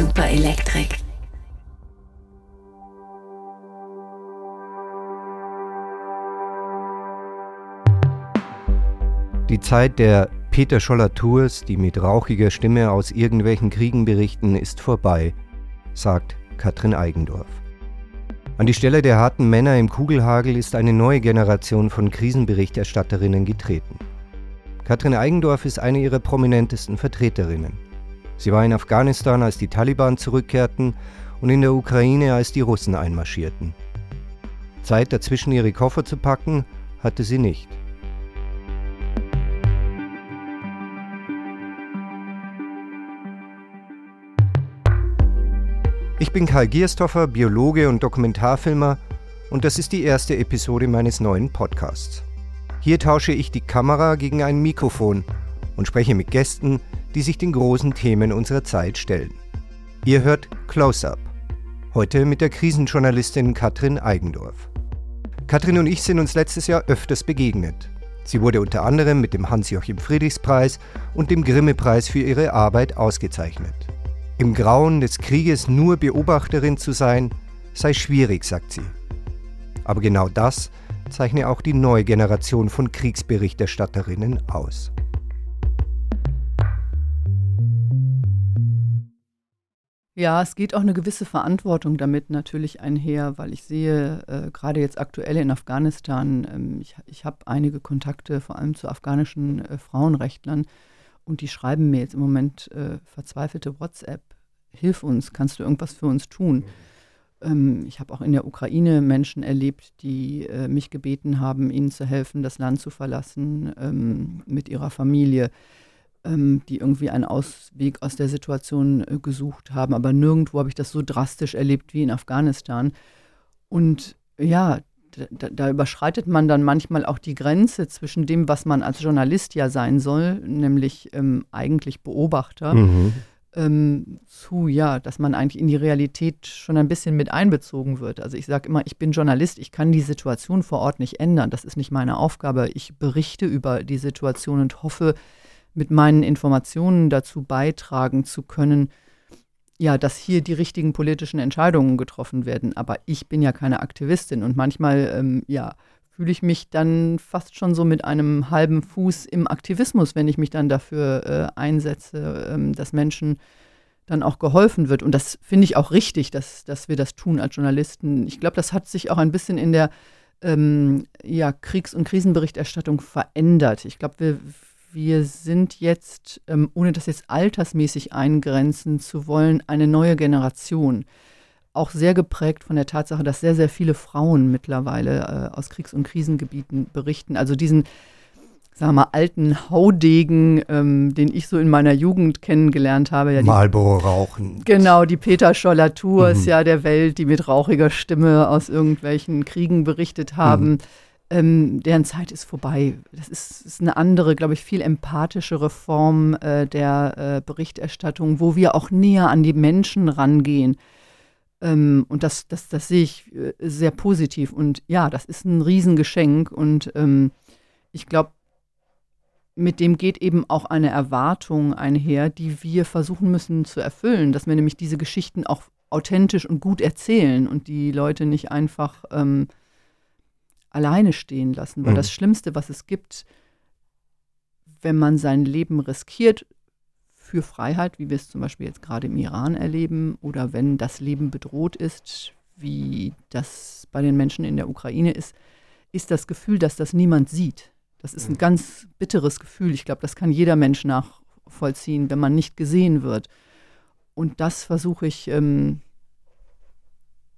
Super Elektrik. Die Zeit der Peter Scholler-Tours, die mit rauchiger Stimme aus irgendwelchen Kriegen berichten, ist vorbei, sagt Katrin Eigendorf. An die Stelle der harten Männer im Kugelhagel ist eine neue Generation von Krisenberichterstatterinnen getreten. Katrin Eigendorf ist eine ihrer prominentesten Vertreterinnen. Sie war in Afghanistan, als die Taliban zurückkehrten und in der Ukraine, als die Russen einmarschierten. Zeit dazwischen ihre Koffer zu packen, hatte sie nicht. Ich bin Karl Gierstoffer, Biologe und Dokumentarfilmer und das ist die erste Episode meines neuen Podcasts. Hier tausche ich die Kamera gegen ein Mikrofon und spreche mit Gästen, die sich den großen Themen unserer Zeit stellen. Ihr hört Close-Up. Heute mit der Krisenjournalistin Katrin Eigendorf. Katrin und ich sind uns letztes Jahr öfters begegnet. Sie wurde unter anderem mit dem Hans-Joachim Friedrichs-Preis und dem Grimme-Preis für ihre Arbeit ausgezeichnet. Im Grauen des Krieges nur Beobachterin zu sein, sei schwierig, sagt sie. Aber genau das zeichne auch die neue Generation von Kriegsberichterstatterinnen aus. Ja, es geht auch eine gewisse Verantwortung damit natürlich einher, weil ich sehe, äh, gerade jetzt aktuell in Afghanistan, ähm, ich, ich habe einige Kontakte vor allem zu afghanischen äh, Frauenrechtlern, und die schreiben mir jetzt im Moment äh, verzweifelte WhatsApp. Hilf uns, kannst du irgendwas für uns tun? Ähm, ich habe auch in der Ukraine Menschen erlebt, die äh, mich gebeten haben, ihnen zu helfen, das Land zu verlassen ähm, mit ihrer Familie, ähm, die irgendwie einen Ausweg aus der Situation äh, gesucht haben. Aber nirgendwo habe ich das so drastisch erlebt wie in Afghanistan. Und ja, da, da, überschreitet man dann manchmal auch die Grenze zwischen dem, was man als Journalist ja sein soll, nämlich ähm, eigentlich Beobachter, mhm. ähm, zu, ja, dass man eigentlich in die Realität schon ein bisschen mit einbezogen wird. Also ich sage immer, ich bin Journalist, ich kann die Situation vor Ort nicht ändern. Das ist nicht meine Aufgabe. Ich berichte über die Situation und hoffe, mit meinen Informationen dazu beitragen zu können, ja, dass hier die richtigen politischen Entscheidungen getroffen werden. Aber ich bin ja keine Aktivistin und manchmal, ähm, ja, fühle ich mich dann fast schon so mit einem halben Fuß im Aktivismus, wenn ich mich dann dafür äh, einsetze, ähm, dass Menschen dann auch geholfen wird. Und das finde ich auch richtig, dass, dass wir das tun als Journalisten. Ich glaube, das hat sich auch ein bisschen in der ähm, ja, Kriegs- und Krisenberichterstattung verändert. Ich glaube, wir wir sind jetzt, ähm, ohne das jetzt altersmäßig eingrenzen zu wollen, eine neue Generation. Auch sehr geprägt von der Tatsache, dass sehr, sehr viele Frauen mittlerweile äh, aus Kriegs- und Krisengebieten berichten. Also diesen, sagen wir mal, alten Haudegen, ähm, den ich so in meiner Jugend kennengelernt habe. Ja, Marlboro rauchen. Genau, die Peter Scholler Tours mhm. ja der Welt, die mit rauchiger Stimme aus irgendwelchen Kriegen berichtet haben. Mhm ähm, deren Zeit ist vorbei. Das ist, ist eine andere, glaube ich, viel empathischere Form äh, der äh, Berichterstattung, wo wir auch näher an die Menschen rangehen. Ähm, und das, das, das sehe ich äh, sehr positiv. Und ja, das ist ein Riesengeschenk. Und ähm, ich glaube, mit dem geht eben auch eine Erwartung einher, die wir versuchen müssen zu erfüllen, dass wir nämlich diese Geschichten auch authentisch und gut erzählen und die Leute nicht einfach ähm, alleine stehen lassen. Weil mhm. das Schlimmste, was es gibt, wenn man sein Leben riskiert für Freiheit, wie wir es zum Beispiel jetzt gerade im Iran erleben, oder wenn das Leben bedroht ist, wie das bei den Menschen in der Ukraine ist, ist das Gefühl, dass das niemand sieht. Das ist ein mhm. ganz bitteres Gefühl. Ich glaube, das kann jeder Mensch nachvollziehen, wenn man nicht gesehen wird. Und das versuche ich ähm,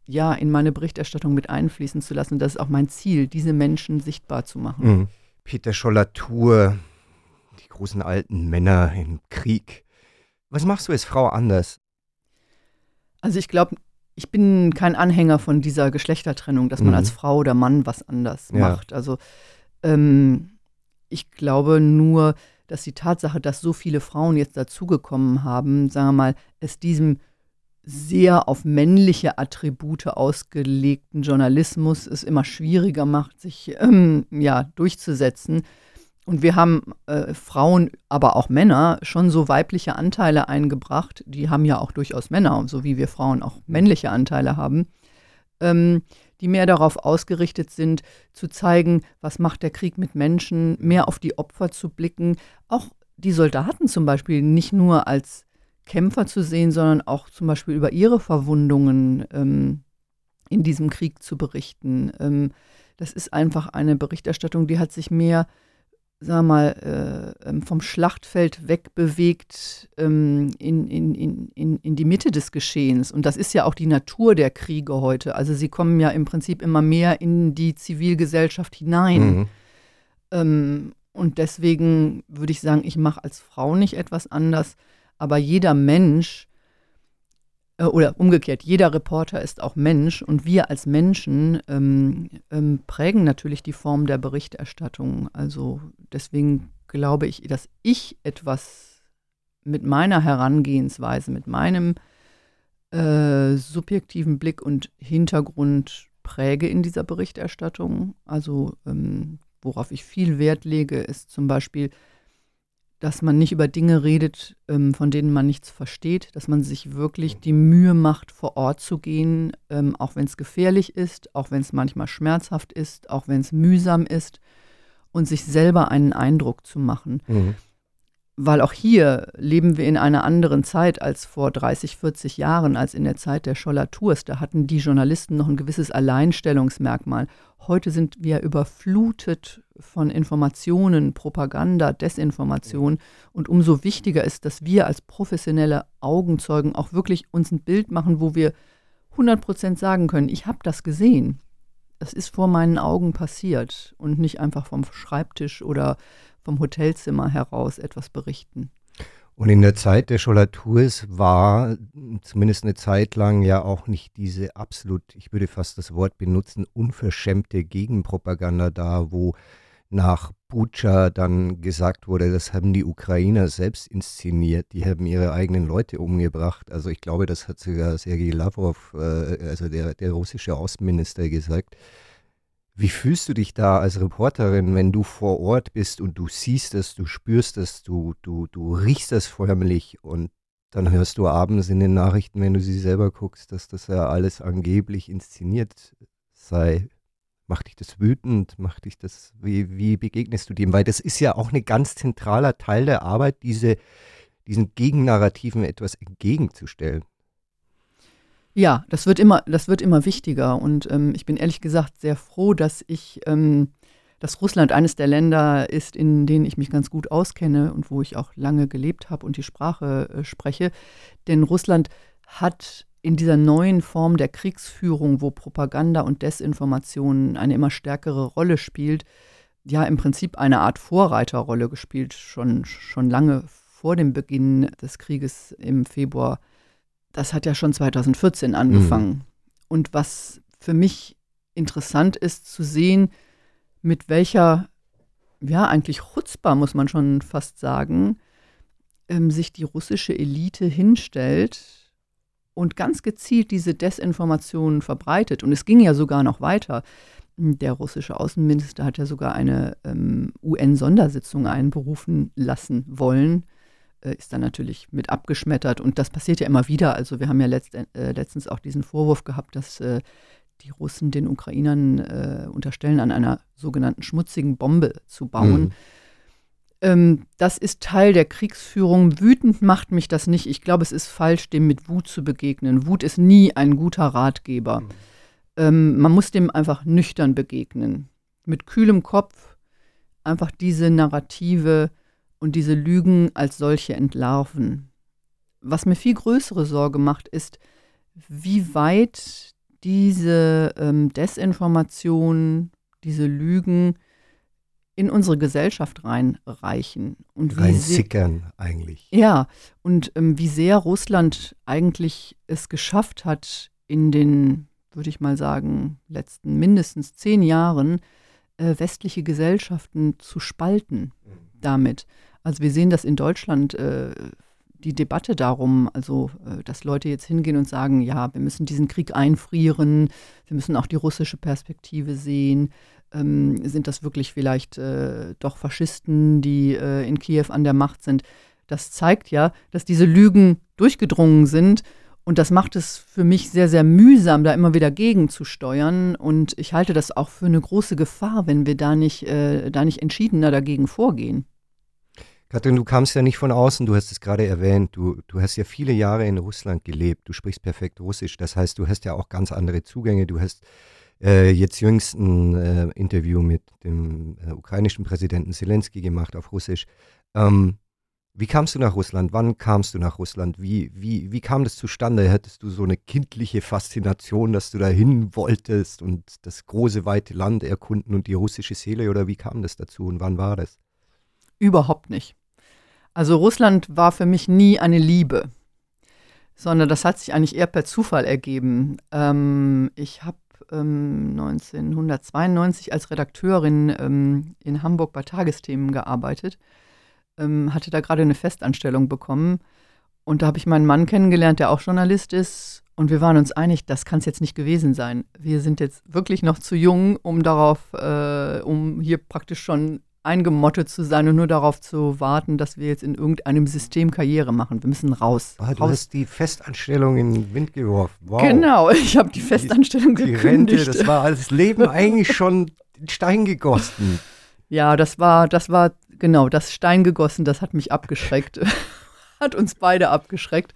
ja, in meine Berichterstattung mit einfließen zu lassen. Und das ist auch mein Ziel, diese Menschen sichtbar zu machen. Mhm. Peter Scholler-Tour, die großen alten Männer im Krieg. Was machst du als Frau anders? Also ich glaube, ich bin kein Anhänger von dieser Geschlechtertrennung, dass man mhm. als Frau oder Mann was anders ja. macht. Also ähm, ich glaube nur, dass die Tatsache, dass so viele Frauen jetzt dazugekommen haben, sagen wir mal, es diesem sehr auf männliche Attribute ausgelegten Journalismus es immer schwieriger macht, sich ähm, ja, durchzusetzen. und wir haben äh, Frauen, aber auch Männer schon so weibliche Anteile eingebracht. Die haben ja auch durchaus Männer, so wie wir Frauen auch männliche Anteile haben, ähm, die mehr darauf ausgerichtet sind, zu zeigen, was macht der Krieg mit Menschen, mehr auf die Opfer zu blicken. Auch die Soldaten zum Beispiel nicht nur als Kämpfer zu sehen, sondern auch zum Beispiel über ihre Verwundungen ähm, in diesem Krieg zu berichten. Ähm, das ist einfach eine Berichterstattung, die hat sich mehr sag mal, äh, ähm, vom Schlachtfeld wegbewegt ähm, in, in, in, in die Mitte des Geschehens. Und das ist ja auch die Natur der Kriege heute. Also sie kommen ja im Prinzip immer mehr in die Zivilgesellschaft hinein. Mhm. Ähm, und deswegen würde ich sagen, ich mache als Frau nicht etwas anders, aber jeder Mensch äh, oder umgekehrt, jeder Reporter ist auch Mensch und wir als Menschen ähm, ähm, prägen natürlich die Form der Berichterstattung. Also deswegen glaube ich, dass ich etwas mit meiner Herangehensweise, mit meinem äh, subjektiven Blick und Hintergrund präge in dieser Berichterstattung. Also ähm, worauf ich viel Wert lege, ist zum Beispiel dass man nicht über Dinge redet, ähm, von denen man nichts versteht, dass man sich wirklich die Mühe macht, vor Ort zu gehen, ähm, auch wenn es gefährlich ist, auch wenn es manchmal schmerzhaft ist, auch wenn es mühsam ist und sich selber einen Eindruck zu machen. Mhm. Weil auch hier leben wir in einer anderen Zeit als vor 30, 40 Jahren, als in der Zeit der Scholler Tours. Da hatten die Journalisten noch ein gewisses Alleinstellungsmerkmal. Heute sind wir überflutet von Informationen, Propaganda, Desinformation. Und umso wichtiger ist, dass wir als professionelle Augenzeugen auch wirklich uns ein Bild machen, wo wir 100 Prozent sagen können, ich habe das gesehen. Das ist vor meinen Augen passiert und nicht einfach vom Schreibtisch oder vom Hotelzimmer heraus etwas berichten. Und in der Zeit der Scholaturs war zumindest eine Zeit lang ja auch nicht diese absolut, ich würde fast das Wort benutzen, unverschämte Gegenpropaganda da, wo nach Bucha dann gesagt wurde, das haben die Ukrainer selbst inszeniert, die haben ihre eigenen Leute umgebracht. Also ich glaube, das hat sogar Sergei Lavrov, äh, also der, der russische Außenminister, gesagt. Wie fühlst du dich da als Reporterin, wenn du vor Ort bist und du siehst es, du spürst es, du, du, du riechst es förmlich und dann hörst du abends in den Nachrichten, wenn du sie selber guckst, dass das ja alles angeblich inszeniert sei. Macht dich das wütend? Macht dich das, wie, wie begegnest du dem? Weil das ist ja auch ein ganz zentraler Teil der Arbeit, diese, diesen Gegennarrativen etwas entgegenzustellen. Ja, das wird immer, das wird immer wichtiger. Und ähm, ich bin ehrlich gesagt sehr froh, dass ich, ähm, dass Russland eines der Länder ist, in denen ich mich ganz gut auskenne und wo ich auch lange gelebt habe und die Sprache äh, spreche. Denn Russland hat in dieser neuen Form der Kriegsführung, wo Propaganda und Desinformation eine immer stärkere Rolle spielt, ja im Prinzip eine Art Vorreiterrolle gespielt, schon, schon lange vor dem Beginn des Krieges im Februar das hat ja schon 2014 angefangen. Mhm. Und was für mich interessant ist zu sehen, mit welcher, ja, eigentlich Chutzpah, muss man schon fast sagen, ähm, sich die russische Elite hinstellt und ganz gezielt diese Desinformationen verbreitet. Und es ging ja sogar noch weiter. Der russische Außenminister hat ja sogar eine ähm, UN-Sondersitzung einberufen lassen wollen, äh, ist dann natürlich mit abgeschmettert. Und das passiert ja immer wieder. Also wir haben ja letzt, äh, letztens auch diesen Vorwurf gehabt, dass äh, die Russen den Ukrainern äh, unterstellen, an einer sogenannten schmutzigen Bombe zu bauen. Mhm. Ähm, das ist Teil der Kriegsführung. Wütend macht mich das nicht. Ich glaube, es ist falsch, dem mit Wut zu begegnen. Wut ist nie ein guter Ratgeber. Mhm. Ähm, man muss dem einfach nüchtern begegnen. Mit kühlem Kopf einfach diese Narrative und diese Lügen als solche entlarven. Was mir viel größere Sorge macht, ist, wie weit diese ähm, Desinformation, diese Lügen in unsere Gesellschaft reinreichen. Und wie Reinsickern eigentlich. Ja, und ähm, wie sehr Russland eigentlich es geschafft hat, in den, würde ich mal sagen, letzten mindestens zehn Jahren äh, westliche Gesellschaften zu spalten mhm. damit. Also wir sehen das in Deutschland, äh, die Debatte darum, also äh, dass Leute jetzt hingehen und sagen, ja, wir müssen diesen Krieg einfrieren, wir müssen auch die russische Perspektive sehen. Ähm, sind das wirklich vielleicht äh, doch Faschisten, die äh, in Kiew an der Macht sind? Das zeigt ja, dass diese Lügen durchgedrungen sind. Und das macht es für mich sehr, sehr mühsam, da immer wieder gegenzusteuern. Und ich halte das auch für eine große Gefahr, wenn wir da nicht, äh, da nicht entschiedener dagegen vorgehen. Katrin, du kamst ja nicht von außen, du hast es gerade erwähnt, du, du hast ja viele Jahre in Russland gelebt, du sprichst perfekt Russisch, das heißt, du hast ja auch ganz andere Zugänge, du hast äh, jetzt jüngst ein äh, Interview mit dem äh, ukrainischen Präsidenten Zelensky gemacht auf Russisch. Ähm, wie kamst du nach Russland? Wann kamst du nach Russland? Wie, wie, wie kam das zustande? Hattest du so eine kindliche Faszination, dass du dahin wolltest und das große, weite Land erkunden und die russische Seele? Oder wie kam das dazu und wann war das? Überhaupt nicht. Also Russland war für mich nie eine Liebe, sondern das hat sich eigentlich eher per Zufall ergeben. Ähm, ich habe ähm, 1992 als Redakteurin ähm, in Hamburg bei Tagesthemen gearbeitet, ähm, hatte da gerade eine Festanstellung bekommen und da habe ich meinen Mann kennengelernt, der auch Journalist ist. Und wir waren uns einig, das kann es jetzt nicht gewesen sein. Wir sind jetzt wirklich noch zu jung, um darauf, äh, um hier praktisch schon eingemottet zu sein und nur darauf zu warten, dass wir jetzt in irgendeinem System Karriere machen. Wir müssen raus. Ah, du raus. hast die Festanstellung in den Wind geworfen. Wow. Genau, ich habe die Festanstellung die, gekündigt. Die Rente, das war als Leben eigentlich schon in Stein gegossen. Ja, das war, das war genau das Stein gegossen. Das hat mich abgeschreckt, hat uns beide abgeschreckt.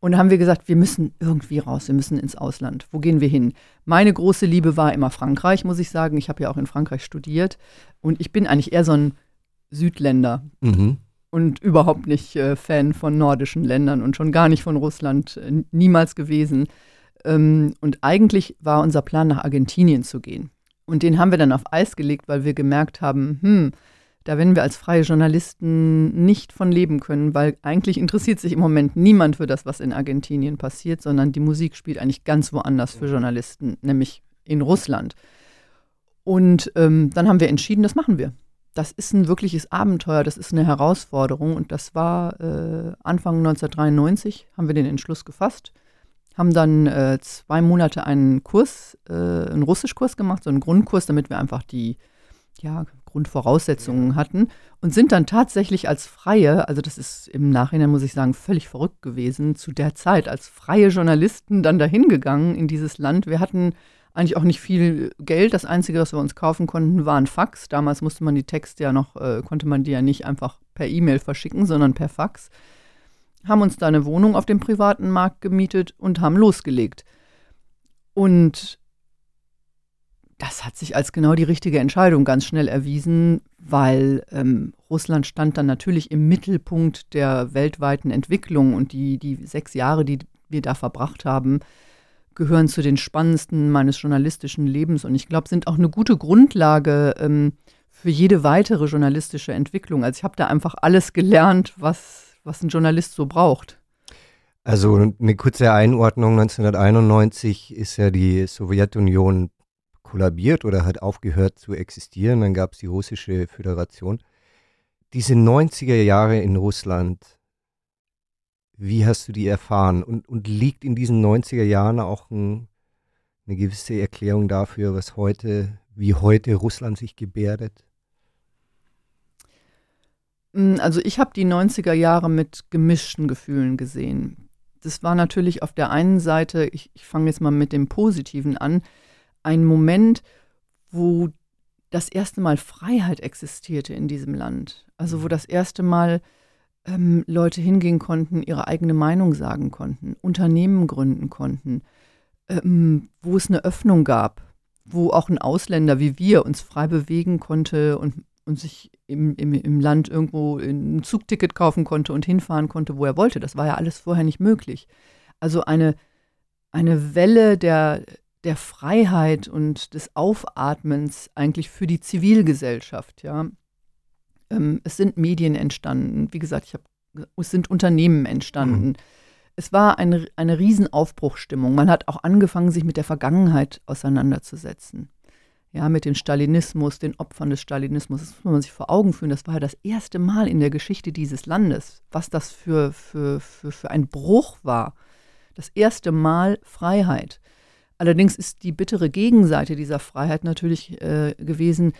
Und da haben wir gesagt, wir müssen irgendwie raus, wir müssen ins Ausland. Wo gehen wir hin? Meine große Liebe war immer Frankreich, muss ich sagen. Ich habe ja auch in Frankreich studiert. Und ich bin eigentlich eher so ein Südländer. Mhm. Und überhaupt nicht äh, Fan von nordischen Ländern und schon gar nicht von Russland, äh, niemals gewesen. Ähm, und eigentlich war unser Plan, nach Argentinien zu gehen. Und den haben wir dann auf Eis gelegt, weil wir gemerkt haben, hm, da werden wir als freie Journalisten nicht von leben können, weil eigentlich interessiert sich im Moment niemand für das, was in Argentinien passiert, sondern die Musik spielt eigentlich ganz woanders für Journalisten, nämlich in Russland. Und ähm, dann haben wir entschieden, das machen wir. Das ist ein wirkliches Abenteuer, das ist eine Herausforderung und das war äh, Anfang 1993, haben wir den Entschluss gefasst, haben dann äh, zwei Monate einen Kurs, äh, einen Russischkurs gemacht, so einen Grundkurs, damit wir einfach die ja, Grundvoraussetzungen hatten und sind dann tatsächlich als Freie, also das ist im Nachhinein, muss ich sagen, völlig verrückt gewesen, zu der Zeit als freie Journalisten dann dahin gegangen in dieses Land. Wir hatten eigentlich auch nicht viel Geld. Das Einzige, was wir uns kaufen konnten, war ein Fax. Damals musste man die Texte ja noch, äh, konnte man die ja nicht einfach per E-Mail verschicken, sondern per Fax. Haben uns da eine Wohnung auf dem privaten Markt gemietet und haben losgelegt. Und das hat sich als genau die richtige Entscheidung ganz schnell erwiesen, weil ähm, Russland stand dann natürlich im Mittelpunkt der weltweiten Entwicklung und die, die sechs Jahre, die wir da verbracht haben, gehören zu den spannendsten meines journalistischen Lebens und ich glaube, sind auch eine gute Grundlage ähm, für jede weitere journalistische Entwicklung. Also ich habe da einfach alles gelernt, was, was ein Journalist so braucht. Also eine kurze Einordnung, 1991 ist ja die Sowjetunion kollabiert oder hat aufgehört zu existieren. Dann gab es die russische Föderation. Diese 90er Jahre in Russland, wie hast du die erfahren? Und, und liegt in diesen 90er Jahren auch ein, eine gewisse Erklärung dafür, was heute, wie heute Russland sich gebärdet? Mm, also ich habe die 90er Jahre mit gemischten Gefühlen gesehen. Das war natürlich auf der einen Seite, ich, ich fange jetzt mal mit dem Positiven an, ein Moment, wo das erste Mal Freiheit existierte in diesem Land. Also wo mhm. das erste Mal ähm, Leute hingehen konnten, ihre eigene Meinung sagen konnten, Unternehmen gründen konnten, ähm, wo es eine Öffnung gab, wo auch ein Ausländer wie wir uns frei bewegen konnte und, und sich im, im, im Land irgendwo ein Zugticket kaufen konnte und hinfahren konnte, wo er wollte. Das war ja alles vorher nicht möglich. Also eine, eine Welle der, der Freiheit und des Aufatmens eigentlich für die Zivilgesellschaft, ja. Ähm, es sind Medien entstanden, wie gesagt, ich habe, es sind Unternehmen entstanden. Mhm. Es war eine, eine Riesenaufbruchstimmung. Man hat auch angefangen, sich mit der Vergangenheit auseinanderzusetzen. ja, mit dem Stalinismus, den Opfern des Stalinismus. Das muss man sich vor Augen führen. Das war ja das erste Mal in der Geschichte dieses Landes, was das für, für, für, für ein Bruch war. Das erste Mal Freiheit. Allerdings ist die bittere Gegenseite dieser Freiheit natürlich äh, gewesen,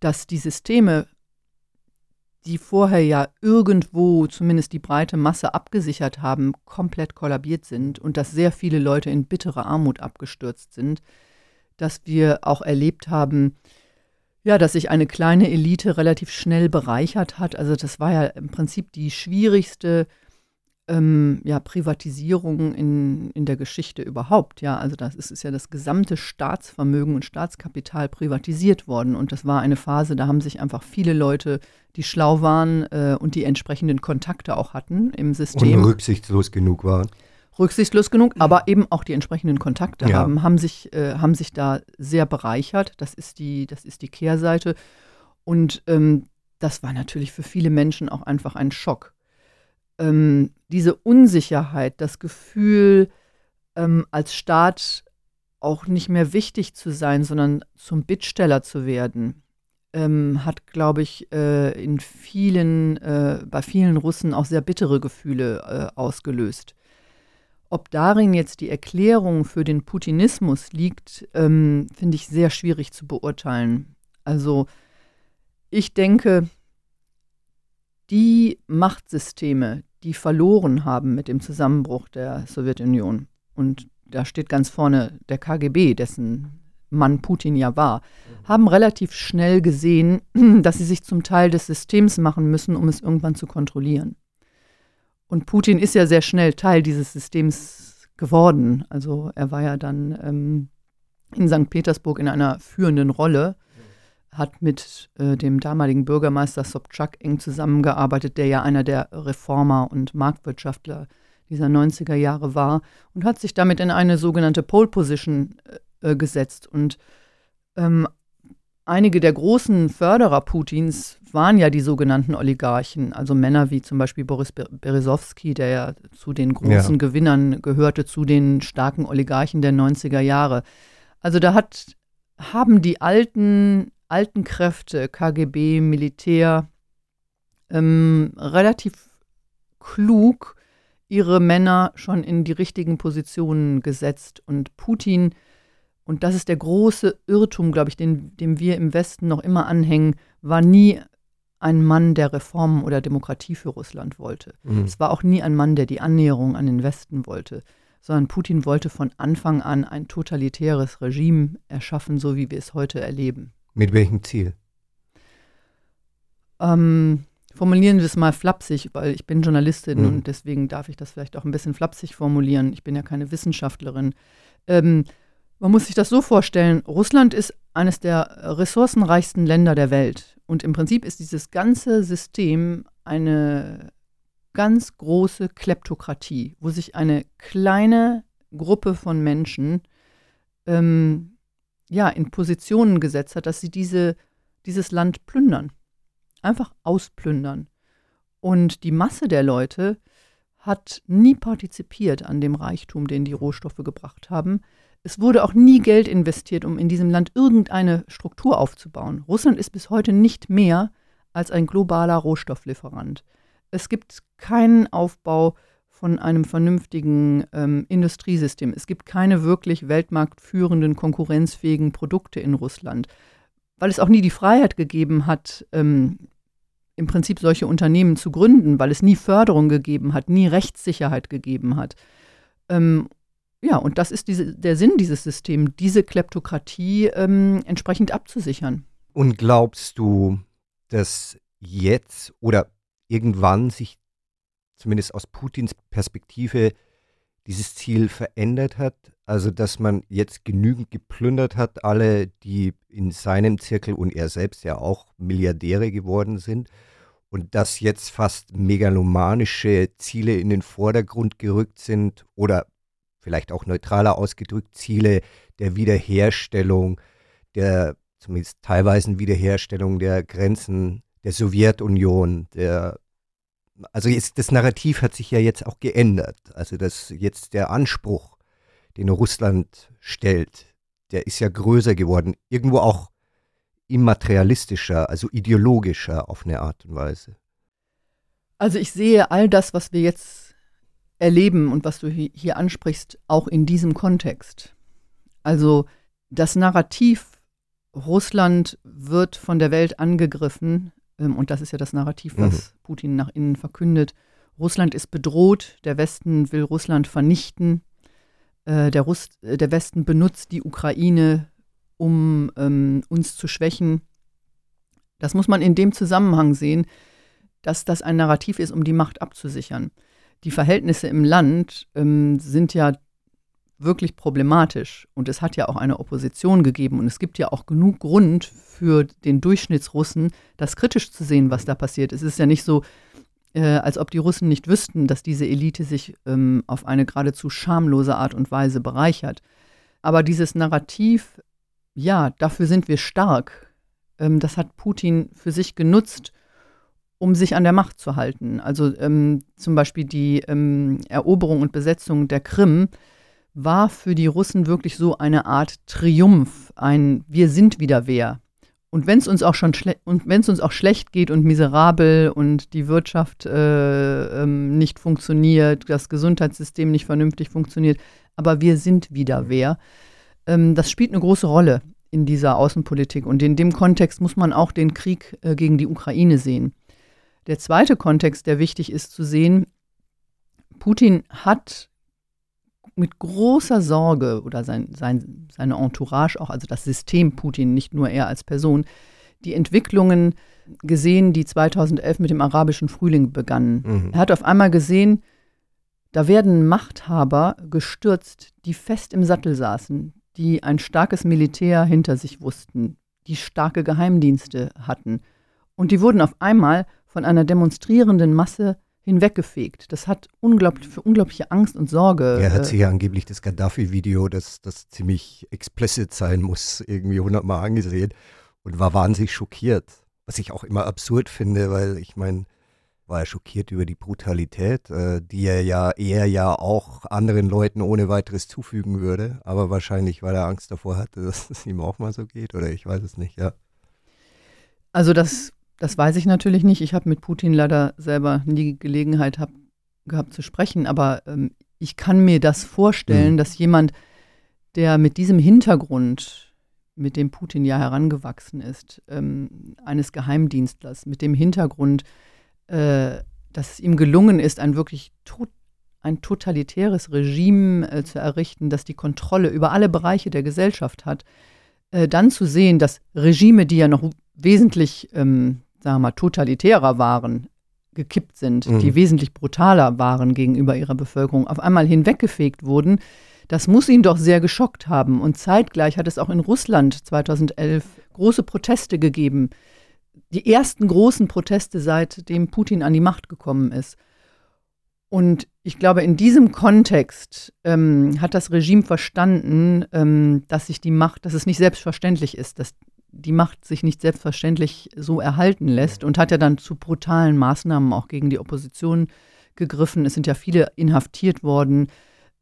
dass die Systeme, die vorher ja irgendwo zumindest die breite Masse abgesichert haben, komplett kollabiert sind und dass sehr viele Leute in bittere Armut abgestürzt sind dass wir auch erlebt haben, ja, dass sich eine kleine Elite relativ schnell bereichert hat. Also das war ja im Prinzip die schwierigste ähm, ja, Privatisierung in, in der Geschichte überhaupt. Ja, also das ist, ist ja das gesamte Staatsvermögen und Staatskapital privatisiert worden. Und das war eine Phase, da haben sich einfach viele Leute, die schlau waren äh, und die entsprechenden Kontakte auch hatten im System. Und rücksichtslos genug waren rücksichtslos genug, aber eben auch die entsprechenden Kontakte ja. haben, haben sich, äh, haben sich da sehr bereichert. Das ist die, das ist die Kehrseite. Und ähm, das war natürlich für viele Menschen auch einfach ein Schock. Ähm, diese Unsicherheit, das Gefühl, ähm, als Staat auch nicht mehr wichtig zu sein, sondern zum Bittsteller zu werden, ähm, hat, glaube ich, äh, in vielen, äh, bei vielen Russen auch sehr bittere Gefühle äh, ausgelöst. Ob darin jetzt die Erklärung für den Putinismus liegt, ähm, finde ich sehr schwierig zu beurteilen. Also ich denke, die Machtsysteme, die verloren haben mit dem Zusammenbruch der Sowjetunion, und da steht ganz vorne der KGB, dessen Mann Putin ja war, haben relativ schnell gesehen, dass sie sich zum Teil des Systems machen müssen, um es irgendwann zu kontrollieren. Und Putin ist ja sehr schnell Teil dieses Systems geworden. Also er war ja dann ähm, in St. Petersburg in einer führenden Rolle, hat mit äh, dem damaligen Bürgermeister Sobchak eng zusammengearbeitet, der ja einer der Reformer und Marktwirtschaftler dieser 90er Jahre war und hat sich damit in eine sogenannte Pole Position äh, gesetzt. Und ähm, einige der großen Förderer Putins waren ja die sogenannten Oligarchen, also Männer wie zum Beispiel Boris Berezowski, der ja zu den großen ja. Gewinnern gehörte, zu den starken Oligarchen der 90er Jahre. Also da hat, haben die alten, alten Kräfte, KGB, Militär, ähm, relativ klug ihre Männer schon in die richtigen Positionen gesetzt. Und Putin und das ist der große Irrtum, glaube ich, den, dem wir im Westen noch immer anhängen, war nie ein Mann, der Reformen oder Demokratie für Russland wollte. Mhm. Es war auch nie ein Mann, der die Annäherung an den Westen wollte, sondern Putin wollte von Anfang an ein totalitäres Regime erschaffen, so wie wir es heute erleben. Mit welchem Ziel? Ähm, formulieren wir es mal flapsig, weil ich bin Journalistin mhm. und deswegen darf ich das vielleicht auch ein bisschen flapsig formulieren. Ich bin ja keine Wissenschaftlerin. Ähm, man muss sich das so vorstellen, Russland ist eines der ressourcenreichsten Länder der Welt. Und im Prinzip ist dieses ganze System eine ganz große Kleptokratie, wo sich eine kleine Gruppe von Menschen ähm, ja, in Positionen gesetzt hat, dass sie diese, dieses Land plündern. Einfach ausplündern. Und die Masse der Leute hat nie partizipiert an dem Reichtum, den die Rohstoffe gebracht haben. Es wurde auch nie Geld investiert, um in diesem Land irgendeine Struktur aufzubauen. Russland ist bis heute nicht mehr als ein globaler Rohstofflieferant. Es gibt keinen Aufbau von einem vernünftigen ähm, Industriesystem. Es gibt keine wirklich weltmarktführenden, konkurrenzfähigen Produkte in Russland, weil es auch nie die Freiheit gegeben hat, ähm, im Prinzip solche Unternehmen zu gründen, weil es nie Förderung gegeben hat, nie Rechtssicherheit gegeben hat. Ähm, ja, und das ist diese, der Sinn dieses Systems, diese Kleptokratie ähm, entsprechend abzusichern. Und glaubst du, dass jetzt oder irgendwann sich zumindest aus Putins Perspektive dieses Ziel verändert hat? Also, dass man jetzt genügend geplündert hat, alle, die in seinem Zirkel und er selbst ja auch Milliardäre geworden sind, und dass jetzt fast megalomanische Ziele in den Vordergrund gerückt sind oder vielleicht auch neutraler ausgedrückt, Ziele der Wiederherstellung, der zumindest teilweise Wiederherstellung der Grenzen der Sowjetunion, der also jetzt, das Narrativ hat sich ja jetzt auch geändert. Also dass jetzt der Anspruch, den Russland stellt, der ist ja größer geworden. Irgendwo auch immaterialistischer, also ideologischer auf eine Art und Weise. Also ich sehe all das, was wir jetzt erleben und was du hier ansprichst, auch in diesem Kontext. Also das Narrativ, Russland wird von der Welt angegriffen, und das ist ja das Narrativ, was mhm. Putin nach innen verkündet. Russland ist bedroht, der Westen will Russland vernichten, äh, der, Russ, äh, der Westen benutzt die Ukraine, um ähm, uns zu schwächen. Das muss man in dem Zusammenhang sehen, dass das ein Narrativ ist, um die Macht abzusichern. Die Verhältnisse im Land ähm, sind ja wirklich problematisch. Und es hat ja auch eine Opposition gegeben. Und es gibt ja auch genug Grund für den Durchschnittsrussen, das kritisch zu sehen, was da passiert. Es ist ja nicht so, äh, als ob die Russen nicht wüssten, dass diese Elite sich ähm, auf eine geradezu schamlose Art und Weise bereichert. Aber dieses Narrativ, ja, dafür sind wir stark. Ähm, das hat Putin für sich genutzt, um sich an der Macht zu halten. Also ähm, zum Beispiel die ähm, Eroberung und Besetzung der Krim war für die Russen wirklich so eine Art Triumph, ein Wir sind wieder wer. Und wenn es uns auch schon und wenn es uns auch schlecht geht und miserabel und die Wirtschaft äh, ähm, nicht funktioniert, das Gesundheitssystem nicht vernünftig funktioniert, aber wir sind wieder wer. Ähm, das spielt eine große Rolle in dieser Außenpolitik und in dem Kontext muss man auch den Krieg äh, gegen die Ukraine sehen. Der zweite Kontext, der wichtig ist zu sehen, Putin hat mit großer Sorge oder sein, sein, seine Entourage auch, also das System Putin, nicht nur er als Person, die Entwicklungen gesehen, die 2011 mit dem arabischen Frühling begannen. Mhm. Er hat auf einmal gesehen, da werden Machthaber gestürzt, die fest im Sattel saßen, die ein starkes Militär hinter sich wussten, die starke Geheimdienste hatten. Und die wurden auf einmal von einer demonstrierenden Masse hinweggefegt. Das hat unglaublich, für unglaubliche Angst und Sorge. Er hat äh, sich ja angeblich das Gaddafi-Video, das, das ziemlich explicit sein muss, irgendwie hundertmal angesehen und war wahnsinnig schockiert. Was ich auch immer absurd finde, weil ich meine, war er schockiert über die Brutalität, äh, die er ja eher ja auch anderen Leuten ohne weiteres zufügen würde. Aber wahrscheinlich, weil er Angst davor hatte, dass es ihm auch mal so geht, oder ich weiß es nicht, ja. Also das das weiß ich natürlich nicht. Ich habe mit Putin leider selber nie Gelegenheit hab, gehabt zu sprechen, aber ähm, ich kann mir das vorstellen, mhm. dass jemand, der mit diesem Hintergrund, mit dem Putin ja herangewachsen ist, ähm, eines Geheimdienstlers, mit dem Hintergrund, äh, dass es ihm gelungen ist, ein wirklich tot, ein totalitäres Regime äh, zu errichten, das die Kontrolle über alle Bereiche der Gesellschaft hat, äh, dann zu sehen, dass Regime, die ja noch wesentlich ähm, sagen wir mal, totalitärer waren, gekippt sind, mhm. die wesentlich brutaler waren gegenüber ihrer Bevölkerung, auf einmal hinweggefegt wurden, das muss ihn doch sehr geschockt haben. Und zeitgleich hat es auch in Russland 2011 große Proteste gegeben. Die ersten großen Proteste, seitdem Putin an die Macht gekommen ist. Und ich glaube, in diesem Kontext ähm, hat das Regime verstanden, ähm, dass sich die Macht, dass es nicht selbstverständlich ist, dass die Macht sich nicht selbstverständlich so erhalten lässt und hat ja dann zu brutalen Maßnahmen auch gegen die Opposition gegriffen. Es sind ja viele inhaftiert worden.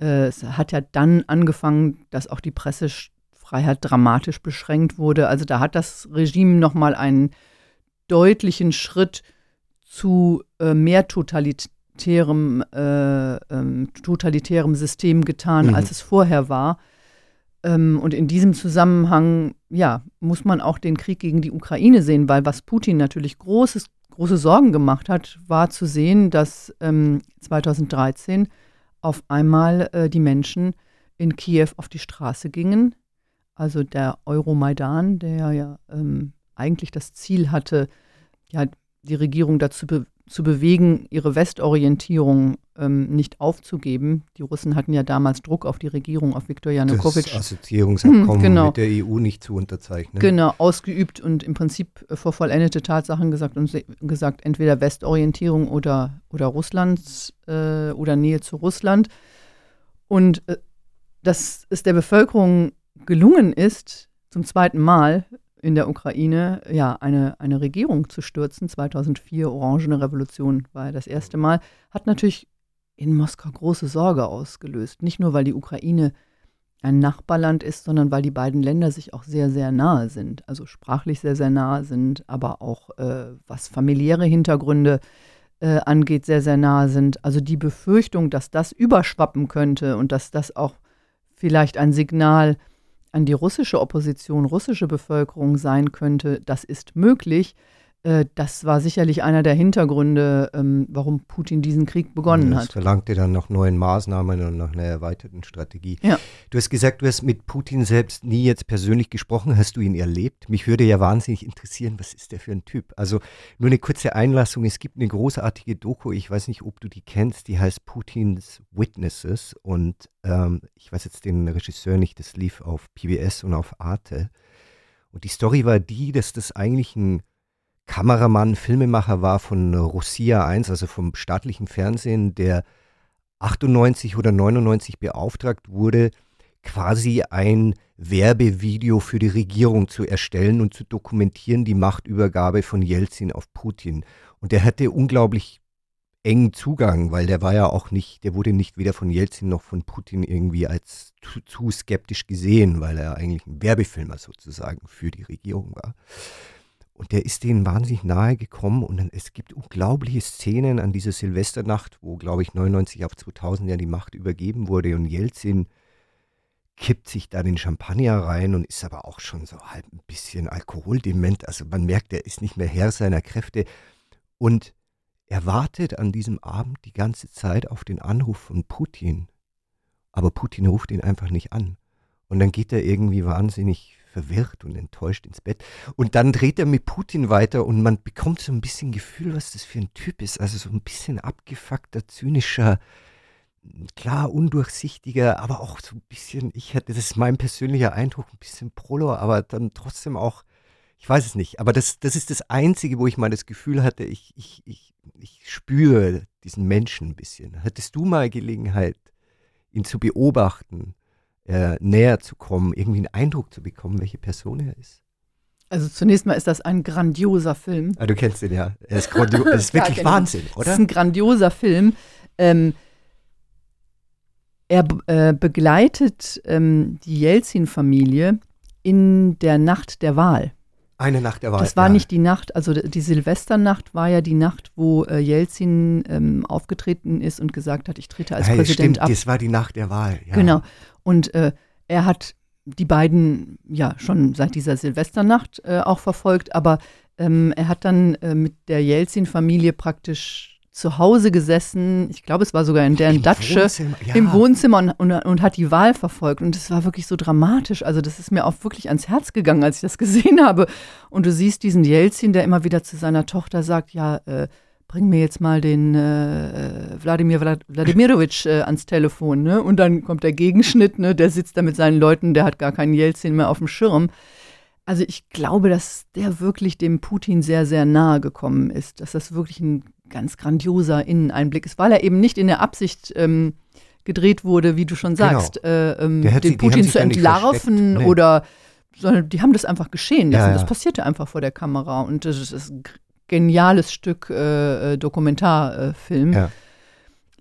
Äh, es hat ja dann angefangen, dass auch die Pressefreiheit dramatisch beschränkt wurde. Also da hat das Regime nochmal einen deutlichen Schritt zu äh, mehr totalitärem, äh, ähm, totalitärem System getan, mhm. als es vorher war. Ähm, und in diesem Zusammenhang, ja, muss man auch den Krieg gegen die Ukraine sehen, weil was Putin natürlich großes, große Sorgen gemacht hat, war zu sehen, dass ähm, 2013 auf einmal äh, die Menschen in Kiew auf die Straße gingen. Also der Euromaidan, der ja ähm, eigentlich das Ziel hatte, ja, die Regierung dazu be zu bewegen, ihre Westorientierung ähm, nicht aufzugeben. Die Russen hatten ja damals Druck auf die Regierung, auf Viktor Janukowitsch. Das Assoziierungsabkommen hm, genau. mit der EU nicht zu unterzeichnen. Genau, ausgeübt und im Prinzip äh, vor vollendete Tatsachen gesagt und gesagt, entweder Westorientierung oder, oder Russlands äh, oder Nähe zu Russland. Und äh, dass es der Bevölkerung gelungen ist, zum zweiten Mal in der Ukraine ja eine, eine Regierung zu stürzen. 2004 Orangene Revolution war das erste Mal, hat natürlich in Moskau große Sorge ausgelöst. Nicht nur, weil die Ukraine ein Nachbarland ist, sondern weil die beiden Länder sich auch sehr, sehr nahe sind. Also sprachlich sehr, sehr nahe sind, aber auch äh, was familiäre Hintergründe äh, angeht, sehr, sehr nahe sind. Also die Befürchtung, dass das überschwappen könnte und dass das auch vielleicht ein Signal an die russische Opposition, russische Bevölkerung sein könnte, das ist möglich. Äh, das war sicherlich einer der Hintergründe, ähm, warum Putin diesen Krieg begonnen das hat. Das verlangte dann nach neuen Maßnahmen und nach einer erweiterten Strategie. Ja. Du hast gesagt, du hast mit Putin selbst nie jetzt persönlich gesprochen. Hast du ihn erlebt? Mich würde ja wahnsinnig interessieren, was ist der für ein Typ? Also nur eine kurze Einlassung. Es gibt eine großartige Doku, ich weiß nicht, ob du die kennst, die heißt Putins Witnesses. Und ähm, ich weiß jetzt den Regisseur nicht, das lief auf PBS und auf Arte. Und die Story war die, dass das eigentlich ein Kameramann, Filmemacher war von Rosia 1, also vom staatlichen Fernsehen, der 98 oder 99 beauftragt wurde, quasi ein Werbevideo für die Regierung zu erstellen und zu dokumentieren, die Machtübergabe von Jelzin auf Putin. Und der hatte unglaublich engen Zugang, weil der war ja auch nicht, der wurde nicht weder von Jelzin noch von Putin irgendwie als zu, zu skeptisch gesehen, weil er eigentlich ein Werbefilmer sozusagen für die Regierung war. Und der ist denen wahnsinnig nahe gekommen und dann, es gibt unglaubliche Szenen an dieser Silvesternacht, wo, glaube ich, 99 auf 2000 ja die Macht übergeben wurde und Jelzin kippt sich da den Champagner rein und ist aber auch schon so halb ein bisschen alkoholdement. Also man merkt, er ist nicht mehr Herr seiner Kräfte und er wartet an diesem Abend die ganze Zeit auf den Anruf von Putin. Aber Putin ruft ihn einfach nicht an. Und dann geht er irgendwie wahnsinnig verwirrt und enttäuscht ins Bett. Und dann dreht er mit Putin weiter und man bekommt so ein bisschen Gefühl, was das für ein Typ ist. Also so ein bisschen abgefuckter, zynischer, klar undurchsichtiger, aber auch so ein bisschen, ich hätte, das ist mein persönlicher Eindruck, ein bisschen Prolo, aber dann trotzdem auch, ich weiß es nicht, aber das, das ist das Einzige, wo ich mal das Gefühl hatte, ich, ich, ich, ich spüre diesen Menschen ein bisschen. Hattest du mal Gelegenheit, ihn zu beobachten? Äh, näher zu kommen, irgendwie einen Eindruck zu bekommen, welche Person er ist. Also zunächst mal ist das ein grandioser Film. Ah, du kennst ihn ja. Er ist, grandio ist wirklich genau. Wahnsinn, oder? Das ist ein grandioser Film. Ähm, er äh, begleitet ähm, die Jelzin-Familie in der Nacht der Wahl. Eine Nacht der Wahl. Das war ja. nicht die Nacht, also die Silvesternacht war ja die Nacht, wo äh, Jelzin ähm, aufgetreten ist und gesagt hat, ich trete als hey, Präsident stimmt, ab. Das war die Nacht der Wahl. Ja. Genau. Und äh, er hat die beiden ja schon seit dieser Silvesternacht äh, auch verfolgt, aber ähm, er hat dann äh, mit der Jelzin-Familie praktisch zu Hause gesessen. Ich glaube, es war sogar in deren Im Datsche Wohnzimmer, ja. im Wohnzimmer und, und, und, hat die Wahl verfolgt. Und es war wirklich so dramatisch. Also, das ist mir auch wirklich ans Herz gegangen, als ich das gesehen habe. Und du siehst diesen Jelzin, der immer wieder zu seiner Tochter sagt: Ja, äh, bring mir jetzt mal den äh, Wladimir Vlad Wladimirovich äh, ans Telefon, ne? Und dann kommt der Gegenschnitt, ne? Der sitzt da mit seinen Leuten, der hat gar keinen Jelzin mehr auf dem Schirm. Also ich glaube, dass der wirklich dem Putin sehr, sehr nahe gekommen ist, dass das wirklich ein ganz grandioser Inneneinblick ist, weil er eben nicht in der Absicht ähm, gedreht wurde, wie du schon genau. sagst, genau. äh, ähm, den sie, Putin zu entlarven nee. oder sondern die haben das einfach geschehen lassen. Ja, ja. Das passierte einfach vor der Kamera und das ist geniales Stück äh, äh, Dokumentarfilm. Ja.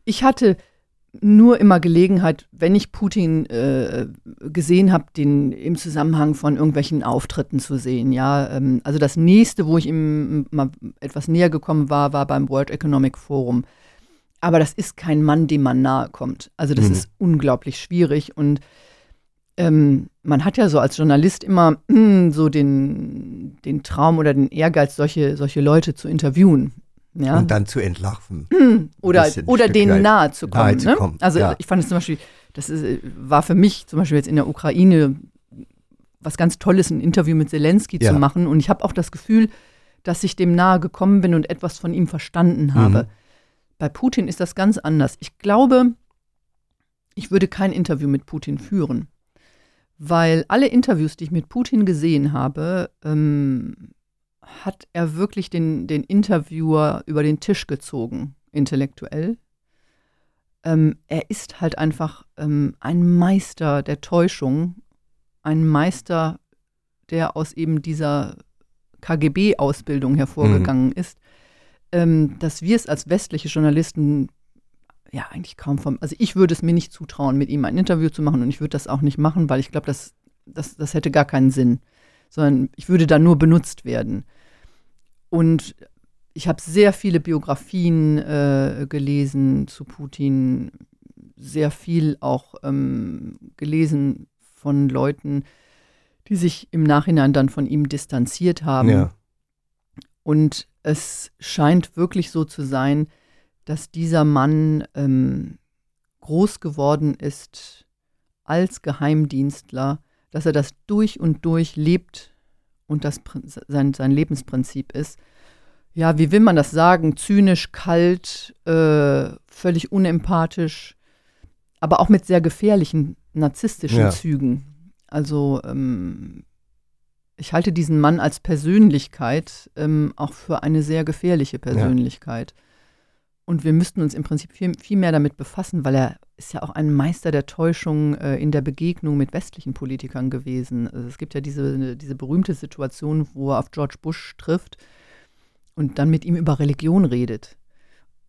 Ich hatte nur immer Gelegenheit, wenn ich Putin äh, gesehen habe, den im Zusammenhang von irgendwelchen Auftritten zu sehen. Ja, ähm, also das nächste, wo ich ihm mal etwas näher gekommen war, war beim World Economic Forum. Aber das ist kein Mann, dem man nahe kommt. Also das mhm. ist unglaublich schwierig und ähm, man hat ja so als Journalist immer mh, so den, den Traum oder den Ehrgeiz, solche, solche Leute zu interviewen. Ja. Und dann zu entlarven. Oder, oder denen nahe zu kommen. Nahe zu ne? kommen. Also ja. ich fand es zum Beispiel, das ist, war für mich zum Beispiel jetzt in der Ukraine was ganz Tolles, ein Interview mit Zelensky ja. zu machen. Und ich habe auch das Gefühl, dass ich dem nahe gekommen bin und etwas von ihm verstanden habe. Mhm. Bei Putin ist das ganz anders. Ich glaube, ich würde kein Interview mit Putin führen weil alle Interviews, die ich mit Putin gesehen habe, ähm, hat er wirklich den, den Interviewer über den Tisch gezogen, intellektuell. Ähm, er ist halt einfach ähm, ein Meister der Täuschung, ein Meister, der aus eben dieser KGB-Ausbildung hervorgegangen mhm. ist, ähm, dass wir es als westliche Journalisten ja eigentlich kaum vom, also ich würde es mir nicht zutrauen, mit ihm ein Interview zu machen und ich würde das auch nicht machen, weil ich glaube, das, das, das hätte gar keinen Sinn, sondern ich würde da nur benutzt werden. Und ich habe sehr viele Biografien äh, gelesen zu Putin, sehr viel auch ähm, gelesen von Leuten, die sich im Nachhinein dann von ihm distanziert haben. Ja. Und es scheint wirklich so zu sein, dass dieser Mann ähm, groß geworden ist als Geheimdienstler, dass er das durch und durch lebt und das sein, sein Lebensprinzip ist. Ja, wie will man das sagen? Zynisch, kalt, äh, völlig unempathisch, aber auch mit sehr gefährlichen narzisstischen ja. Zügen. Also ähm, ich halte diesen Mann als Persönlichkeit ähm, auch für eine sehr gefährliche Persönlichkeit. Ja. Und wir müssten uns im Prinzip viel, viel mehr damit befassen, weil er ist ja auch ein Meister der Täuschung äh, in der Begegnung mit westlichen Politikern gewesen. Also es gibt ja diese, diese berühmte Situation, wo er auf George Bush trifft und dann mit ihm über Religion redet.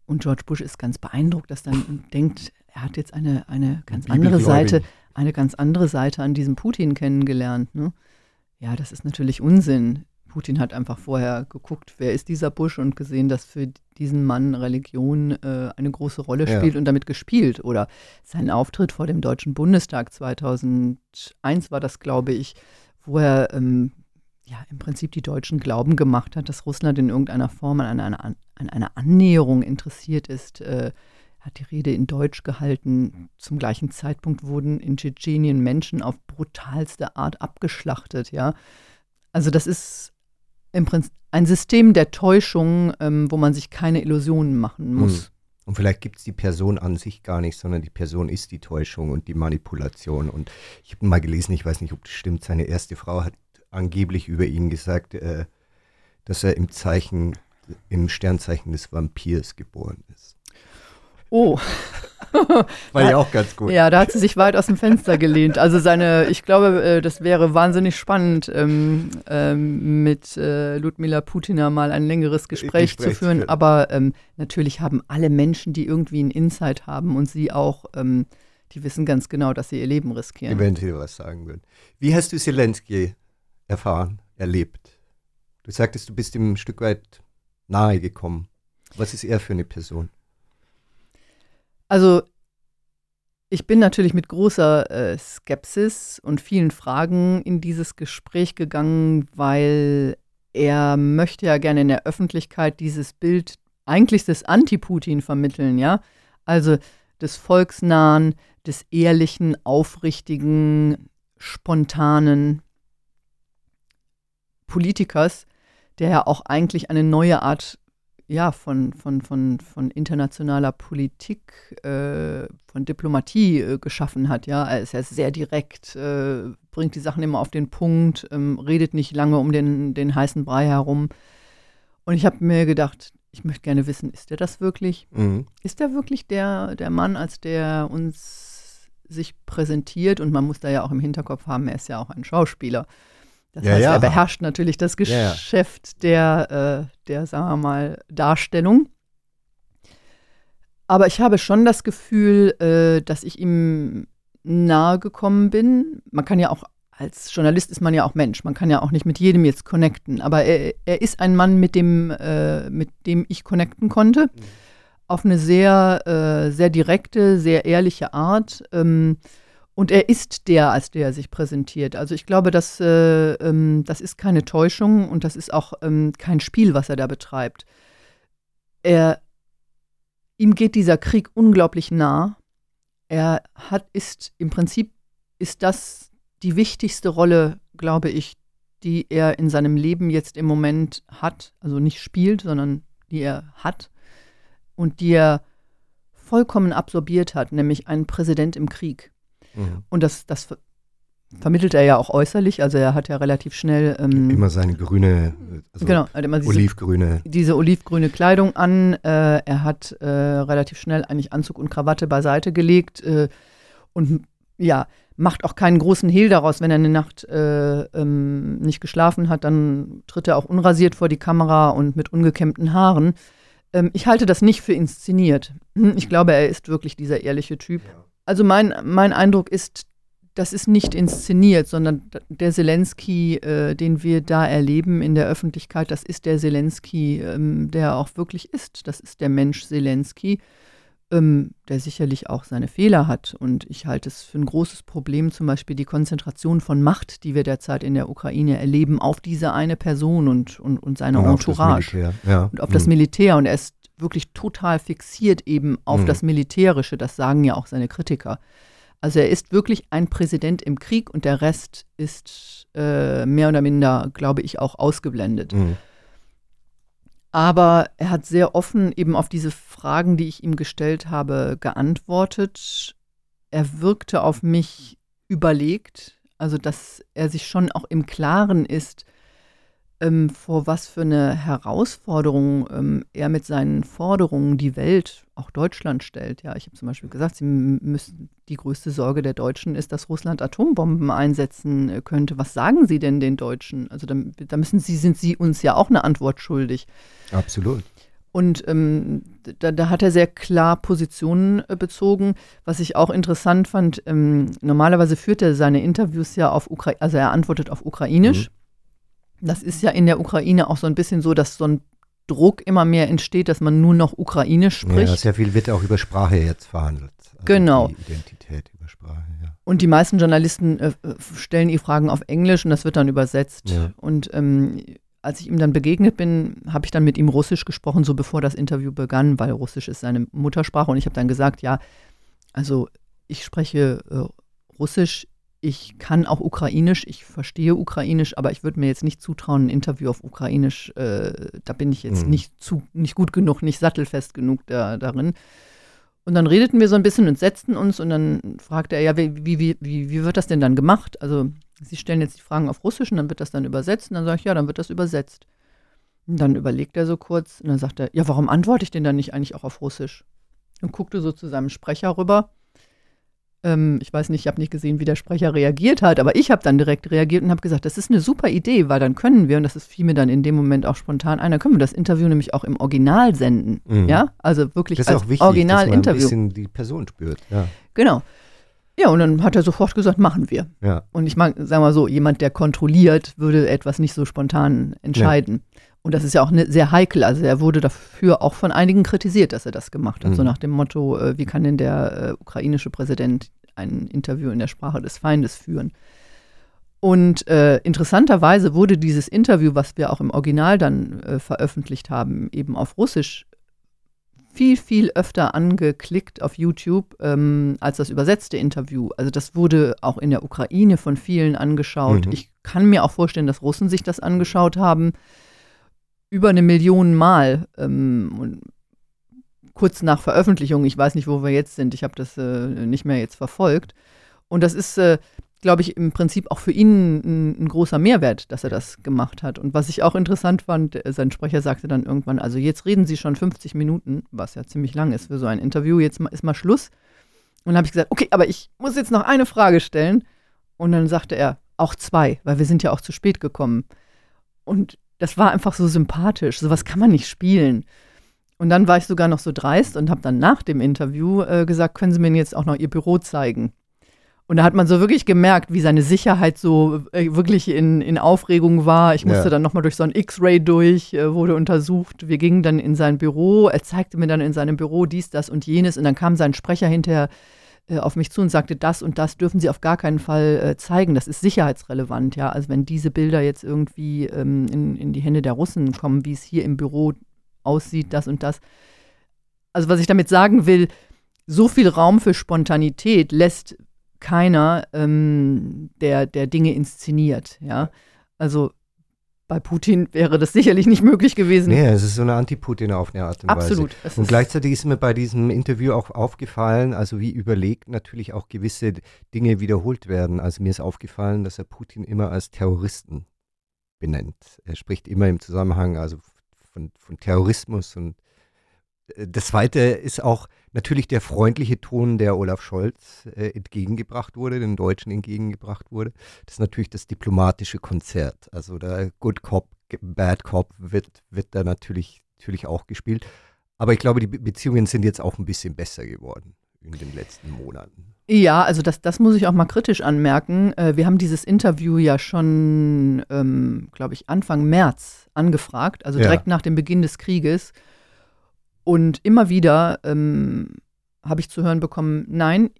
Und George Bush ist ganz beeindruckt, dass dann denkt, er hat jetzt eine, eine ganz andere Seite, eine ganz andere Seite an diesem Putin kennengelernt. Ne? Ja, das ist natürlich Unsinn. Putin hat einfach vorher geguckt, wer ist dieser Bush und gesehen, dass für diesen Mann Religion äh, eine große Rolle spielt ja. und damit gespielt. Oder sein Auftritt vor dem Deutschen Bundestag 2001 war das, glaube ich, wo er ähm, ja im Prinzip die Deutschen glauben gemacht hat, dass Russland in irgendeiner Form an einer, an einer Annäherung interessiert ist. Äh, hat die Rede in Deutsch gehalten. Zum gleichen Zeitpunkt wurden in Tschetschenien Menschen auf brutalste Art abgeschlachtet, ja. Also das ist im Prinzip ein System der Täuschung, ähm, wo man sich keine Illusionen machen muss. Hm. Und vielleicht gibt es die Person an sich gar nicht, sondern die Person ist die Täuschung und die Manipulation. Und ich habe mal gelesen, ich weiß nicht, ob das stimmt, seine erste Frau hat angeblich über ihn gesagt, äh, dass er im Zeichen, im Sternzeichen des Vampirs geboren ist. Oh. War ja auch ganz gut. Ja, da hat sie sich weit aus dem Fenster gelehnt. Also seine, ich glaube, äh, das wäre wahnsinnig spannend, ähm, ähm, mit äh, Ludmila Putina mal ein längeres Gespräch, Gespräch zu führen. führen. Aber ähm, natürlich haben alle Menschen, die irgendwie einen Insight haben und sie auch, ähm, die wissen ganz genau, dass sie ihr Leben riskieren. Eventuell was sagen würden. Wie hast du Zelensky erfahren, erlebt? Du sagtest, du bist ihm ein Stück weit nahe gekommen. Was ist er für eine Person? Also ich bin natürlich mit großer äh, Skepsis und vielen Fragen in dieses Gespräch gegangen, weil er möchte ja gerne in der Öffentlichkeit dieses Bild eigentlich des Anti-Putin vermitteln, ja? Also des volksnahen, des ehrlichen, aufrichtigen, spontanen Politikers, der ja auch eigentlich eine neue Art ja, von, von, von, von internationaler Politik, äh, von Diplomatie äh, geschaffen hat. Ja, er ist ja sehr direkt, äh, bringt die Sachen immer auf den Punkt, ähm, redet nicht lange um den, den heißen Brei herum. Und ich habe mir gedacht, ich möchte gerne wissen, ist er das wirklich? Mhm. Ist er wirklich der, der Mann, als der uns sich präsentiert? Und man muss da ja auch im Hinterkopf haben, er ist ja auch ein Schauspieler. Das ja, heißt, ja. er beherrscht natürlich das Geschäft ja, der, äh, der, sagen wir mal, Darstellung. Aber ich habe schon das Gefühl, äh, dass ich ihm nahe gekommen bin. Man kann ja auch, als Journalist ist man ja auch Mensch, man kann ja auch nicht mit jedem jetzt connecten. Aber er, er ist ein Mann, mit dem, äh, mit dem ich connecten konnte. Mhm. Auf eine sehr, äh, sehr direkte, sehr ehrliche Art. Ähm, und er ist der, als der er sich präsentiert. Also ich glaube, dass, äh, ähm, das ist keine Täuschung und das ist auch ähm, kein Spiel, was er da betreibt. Er, ihm geht dieser Krieg unglaublich nah. Er hat, ist im Prinzip, ist das die wichtigste Rolle, glaube ich, die er in seinem Leben jetzt im Moment hat. Also nicht spielt, sondern die er hat und die er vollkommen absorbiert hat, nämlich einen Präsident im Krieg. Mhm. Und das, das vermittelt er ja auch äußerlich. Also er hat ja relativ schnell ähm, immer seine grüne, also genau, immer diese, olivgrüne, diese olivgrüne Kleidung an. Äh, er hat äh, relativ schnell eigentlich Anzug und Krawatte beiseite gelegt äh, und ja macht auch keinen großen Hehl daraus, wenn er eine Nacht äh, ähm, nicht geschlafen hat, dann tritt er auch unrasiert vor die Kamera und mit ungekämmten Haaren. Ähm, ich halte das nicht für inszeniert. Ich glaube, er ist wirklich dieser ehrliche Typ. Also mein, mein Eindruck ist, das ist nicht inszeniert, sondern der Zelensky, äh, den wir da erleben in der Öffentlichkeit, das ist der Zelensky, ähm, der auch wirklich ist. Das ist der Mensch Zelensky, ähm, der sicherlich auch seine Fehler hat. Und ich halte es für ein großes Problem, zum Beispiel die Konzentration von Macht, die wir derzeit in der Ukraine erleben, auf diese eine Person und, und, und seine und Entourage. Ja. Und auf mhm. das Militär. Und er ist wirklich total fixiert eben auf mhm. das Militärische. Das sagen ja auch seine Kritiker. Also er ist wirklich ein Präsident im Krieg und der Rest ist äh, mehr oder minder, glaube ich, auch ausgeblendet. Mhm. Aber er hat sehr offen eben auf diese Fragen, die ich ihm gestellt habe, geantwortet. Er wirkte auf mich überlegt, also dass er sich schon auch im Klaren ist, ähm, vor was für eine Herausforderung ähm, er mit seinen Forderungen die Welt, auch Deutschland stellt. Ja, ich habe zum Beispiel gesagt, sie müssen, die größte Sorge der Deutschen ist, dass Russland Atombomben einsetzen äh, könnte. Was sagen Sie denn den Deutschen? Also da, da, müssen Sie, sind Sie uns ja auch eine Antwort schuldig. Absolut. Und ähm, da, da, hat er sehr klar Positionen äh, bezogen. Was ich auch interessant fand, ähm, normalerweise führt er seine Interviews ja auf Ukrainisch, also er antwortet auf Ukrainisch. Mhm. Das ist ja in der Ukraine auch so ein bisschen so, dass so ein Druck immer mehr entsteht, dass man nur noch Ukrainisch spricht. Ja, sehr viel wird auch über Sprache jetzt verhandelt. Also genau. Die Identität über Sprache, ja. Und die meisten Journalisten äh, stellen die Fragen auf Englisch und das wird dann übersetzt. Ja. Und ähm, als ich ihm dann begegnet bin, habe ich dann mit ihm Russisch gesprochen, so bevor das Interview begann, weil Russisch ist seine Muttersprache. Und ich habe dann gesagt, ja, also ich spreche äh, Russisch ich kann auch Ukrainisch, ich verstehe Ukrainisch, aber ich würde mir jetzt nicht zutrauen, ein Interview auf Ukrainisch, äh, da bin ich jetzt mhm. nicht, zu, nicht gut genug, nicht sattelfest genug da, darin. Und dann redeten wir so ein bisschen und setzten uns und dann fragte er, ja, wie, wie, wie, wie wird das denn dann gemacht? Also, Sie stellen jetzt die Fragen auf Russisch und dann wird das dann übersetzt. Und dann sage ich, ja, dann wird das übersetzt. Und dann überlegt er so kurz und dann sagt er, ja, warum antworte ich denn dann nicht eigentlich auch auf Russisch? Und guckte so zu seinem Sprecher rüber ähm, ich weiß nicht, ich habe nicht gesehen, wie der Sprecher reagiert hat, aber ich habe dann direkt reagiert und habe gesagt, das ist eine super Idee, weil dann können wir, und das ist fiel mir dann in dem Moment auch spontan ein, dann können wir das Interview nämlich auch im Original senden. Mhm. Ja, also wirklich das ist als auch wichtig, Original-Interview. Dass man ein bisschen die Person spürt. Ja. Genau. Ja, und dann hat er sofort gesagt, machen wir. Ja. Und ich mag, sagen wir mal so, jemand, der kontrolliert, würde etwas nicht so spontan entscheiden. Ja. Und das ist ja auch ne, sehr heikel. Also er wurde dafür auch von einigen kritisiert, dass er das gemacht hat. Mhm. So nach dem Motto, äh, wie kann denn der äh, ukrainische Präsident ein Interview in der Sprache des Feindes führen? Und äh, interessanterweise wurde dieses Interview, was wir auch im Original dann äh, veröffentlicht haben, eben auf Russisch, viel, viel öfter angeklickt auf YouTube ähm, als das übersetzte Interview. Also das wurde auch in der Ukraine von vielen angeschaut. Mhm. Ich kann mir auch vorstellen, dass Russen sich das angeschaut haben über eine Million Mal. Ähm, kurz nach Veröffentlichung, ich weiß nicht, wo wir jetzt sind, ich habe das äh, nicht mehr jetzt verfolgt. Und das ist, äh, glaube ich, im Prinzip auch für ihn ein, ein, großer Mehrwert, dass er das gemacht hat. Und was ich auch interessant fand, äh, sein Sprecher sagte dann irgendwann, also jetzt reden Sie schon 50 Minuten, was ja ziemlich lang ist für so ein Interview, jetzt ist mal Schluss. Und dann habe ich gesagt, okay, aber ich muss jetzt noch eine Frage stellen. Und dann sagte er, auch zwei, weil wir sind ja auch zu spät gekommen. Und das war einfach so sympathisch. Sowas kann man nicht spielen. Und dann war ich sogar noch so dreist und habe dann nach dem Interview äh, gesagt, können Sie mir jetzt auch noch Ihr Büro zeigen? Und da hat man so wirklich gemerkt, wie seine Sicherheit so äh, wirklich in, in Aufregung war. Ich musste ja. dann nochmal durch so ein X-Ray durch, äh, wurde untersucht. Wir gingen dann in sein Büro. Er zeigte mir dann in seinem Büro dies, das und jenes. Und dann kam sein Sprecher hinterher äh, auf mich zu und sagte, das und das dürfen Sie auf gar keinen Fall äh, zeigen. Das ist sicherheitsrelevant, ja. Also wenn diese Bilder jetzt irgendwie ähm, in, in die Hände der Russen kommen, wie es hier im Büro aussieht, das und das. Also was ich damit sagen will, so viel Raum für Spontanität lässt keiner, ähm, der, der Dinge inszeniert, ja. Also bei Putin wäre das sicherlich nicht möglich gewesen. Nee, es ist so eine Anti-Putin auf eine Art und Absolut. Weise. Absolut. Und gleichzeitig ist mir bei diesem Interview auch aufgefallen, also wie überlegt natürlich auch gewisse Dinge wiederholt werden. Also mir ist aufgefallen, dass er Putin immer als Terroristen benennt. Er spricht immer im Zusammenhang also von, von Terrorismus und das Zweite ist auch natürlich der freundliche Ton, der Olaf Scholz äh, entgegengebracht wurde, den Deutschen entgegengebracht wurde. Das ist natürlich das diplomatische Konzert. Also der Good Cop, Bad Cop wird, wird da natürlich, natürlich auch gespielt. Aber ich glaube, die Beziehungen sind jetzt auch ein bisschen besser geworden in den letzten Monaten. Ja, also das, das muss ich auch mal kritisch anmerken. Äh, wir haben dieses Interview ja schon, ähm, glaube ich, Anfang März angefragt, also direkt ja. nach dem Beginn des Krieges. Und immer wieder ähm, habe ich zu hören bekommen, nein,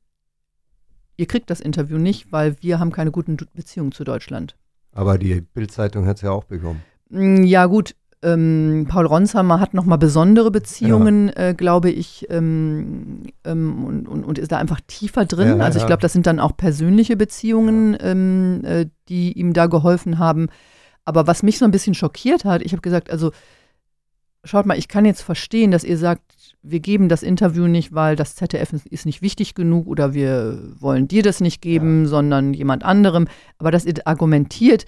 ihr kriegt das Interview nicht, weil wir haben keine guten Beziehungen zu Deutschland. Aber die Bildzeitung hat es ja auch bekommen. Mm, ja, gut. Ähm, Paul Ronsheimer hat nochmal besondere Beziehungen, ja. äh, glaube ich, ähm, ähm, und, und, und, ist da einfach tiefer drin. Ja, also ich glaube, das sind dann auch persönliche Beziehungen, ähm, äh, die ihm da geholfen haben. Aber was mich so ein bisschen schockiert hat, ich habe gesagt, also schaut mal, ich kann jetzt verstehen, dass ihr sagt, wir geben das Interview nicht, weil das ZDF ist nicht wichtig genug oder wir wollen dir das nicht geben, ja. sondern jemand anderem. Aber dass ihr argumentiert,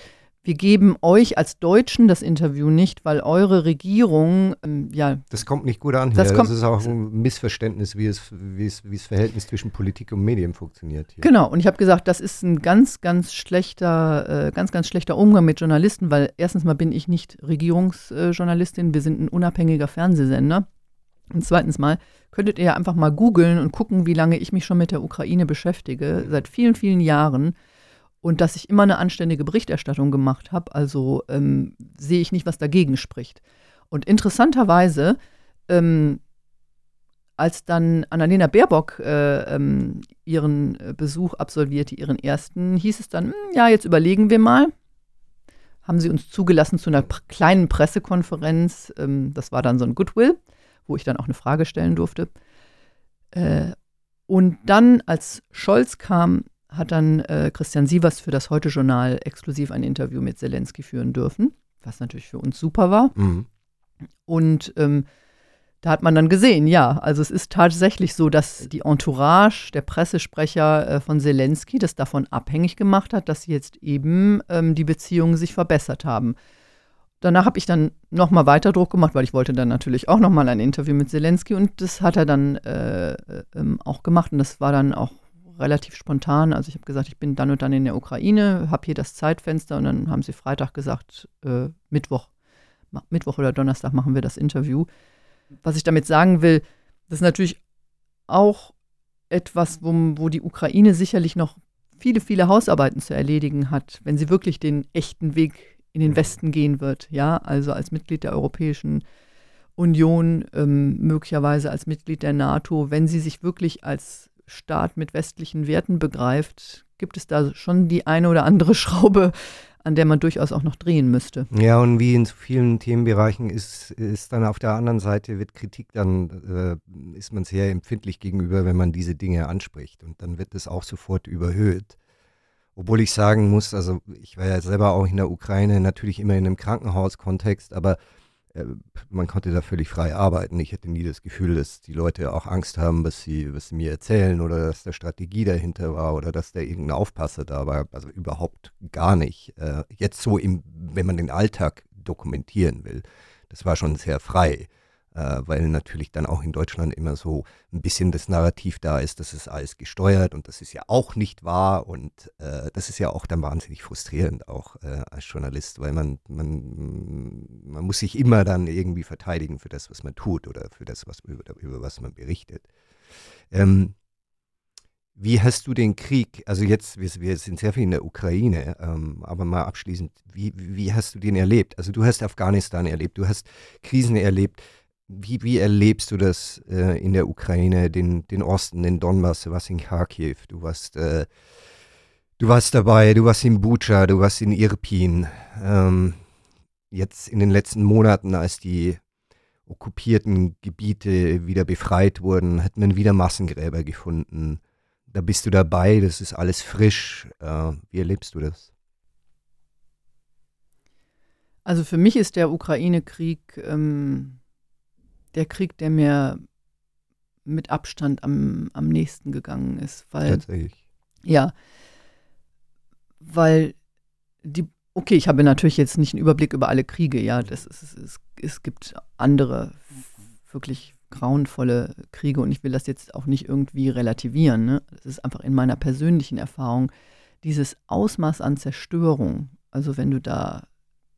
wir geben euch als Deutschen das Interview nicht, weil eure Regierung, ähm, ja. Das kommt nicht gut an hier. Das, das ist auch ein Missverständnis, wie es, wie, es, wie das Verhältnis zwischen Politik und Medien funktioniert. Hier. Genau, und ich habe gesagt, das ist ein ganz, ganz schlechter, äh, ganz, ganz schlechter Umgang mit Journalisten, weil erstens mal bin ich nicht Regierungsjournalistin, wir sind ein unabhängiger Fernsehsender. Und zweitens mal könntet ihr ja einfach mal googeln und gucken, wie lange ich mich schon mit der Ukraine beschäftige, seit vielen, vielen Jahren und dass ich immer eine anständige Berichterstattung gemacht habe. Also ähm, sehe ich nicht, was dagegen spricht. Und interessanterweise, ähm, als dann Annalena Baerbock äh, ähm, ihren Besuch absolvierte, ihren ersten, hieß es dann, hm, ja, jetzt überlegen wir mal. Haben sie uns zugelassen zu einer kleinen Pressekonferenz. Ähm, das war dann so ein Goodwill, wo ich dann auch eine Frage stellen durfte. Äh, und dann, als Scholz kam, hat dann äh, Christian Sievers für das Heute-Journal exklusiv ein Interview mit Zelensky führen dürfen, was natürlich für uns super war. Mhm. Und ähm, da hat man dann gesehen, ja, also es ist tatsächlich so, dass die Entourage, der Pressesprecher äh, von Zelensky, das davon abhängig gemacht hat, dass jetzt eben ähm, die Beziehungen sich verbessert haben. Danach habe ich dann nochmal weiter Druck gemacht, weil ich wollte dann natürlich auch nochmal ein Interview mit Zelensky und das hat er dann äh, äh, auch gemacht und das war dann auch relativ spontan. Also ich habe gesagt, ich bin dann und dann in der Ukraine, habe hier das Zeitfenster und dann haben sie Freitag gesagt, äh, Mittwoch, Mittwoch oder Donnerstag machen wir das Interview. Was ich damit sagen will, das ist natürlich auch etwas, wo, wo die Ukraine sicherlich noch viele, viele Hausarbeiten zu erledigen hat, wenn sie wirklich den echten Weg in den Westen gehen wird. Ja, also als Mitglied der Europäischen Union, ähm, möglicherweise als Mitglied der NATO, wenn sie sich wirklich als Staat mit westlichen Werten begreift, gibt es da schon die eine oder andere Schraube, an der man durchaus auch noch drehen müsste. Ja, und wie in so vielen Themenbereichen ist, ist dann auf der anderen Seite, wird Kritik dann, äh, ist man sehr empfindlich gegenüber, wenn man diese Dinge anspricht. Und dann wird es auch sofort überhöht. Obwohl ich sagen muss, also ich war ja selber auch in der Ukraine, natürlich immer in einem Krankenhauskontext, aber man konnte da völlig frei arbeiten. Ich hatte nie das Gefühl, dass die Leute auch Angst haben, was sie, was sie mir erzählen oder dass da Strategie dahinter war oder dass da irgendein Aufpasser da war. Also überhaupt gar nicht. Äh, jetzt so, im, wenn man den Alltag dokumentieren will, das war schon sehr frei äh, weil natürlich dann auch in Deutschland immer so ein bisschen das Narrativ da ist, dass es alles gesteuert und das ist ja auch nicht wahr und äh, das ist ja auch dann wahnsinnig frustrierend auch äh, als Journalist, weil man, man, man muss sich immer dann irgendwie verteidigen für das, was man tut oder für das, was, über, über was man berichtet. Ähm, wie hast du den Krieg, also jetzt, wir, wir sind sehr viel in der Ukraine, ähm, aber mal abschließend, wie, wie hast du den erlebt? Also du hast Afghanistan erlebt, du hast Krisen erlebt. Wie, wie erlebst du das äh, in der Ukraine, den, den Osten, den Donbass, du warst in Kharkiv, du warst, äh, du warst dabei, du warst in Bucha, du warst in Irpin. Ähm, jetzt in den letzten Monaten, als die okkupierten Gebiete wieder befreit wurden, hat man wieder Massengräber gefunden. Da bist du dabei, das ist alles frisch. Äh, wie erlebst du das? Also für mich ist der Ukraine-Krieg ähm, der Krieg, der mir mit Abstand am, am nächsten gegangen ist. Weil, Tatsächlich. Ja. Weil die, okay, ich habe natürlich jetzt nicht einen Überblick über alle Kriege, ja. Das ist, es, es gibt andere wirklich grauenvolle Kriege und ich will das jetzt auch nicht irgendwie relativieren. Ne? Das ist einfach in meiner persönlichen Erfahrung dieses Ausmaß an Zerstörung. Also wenn du da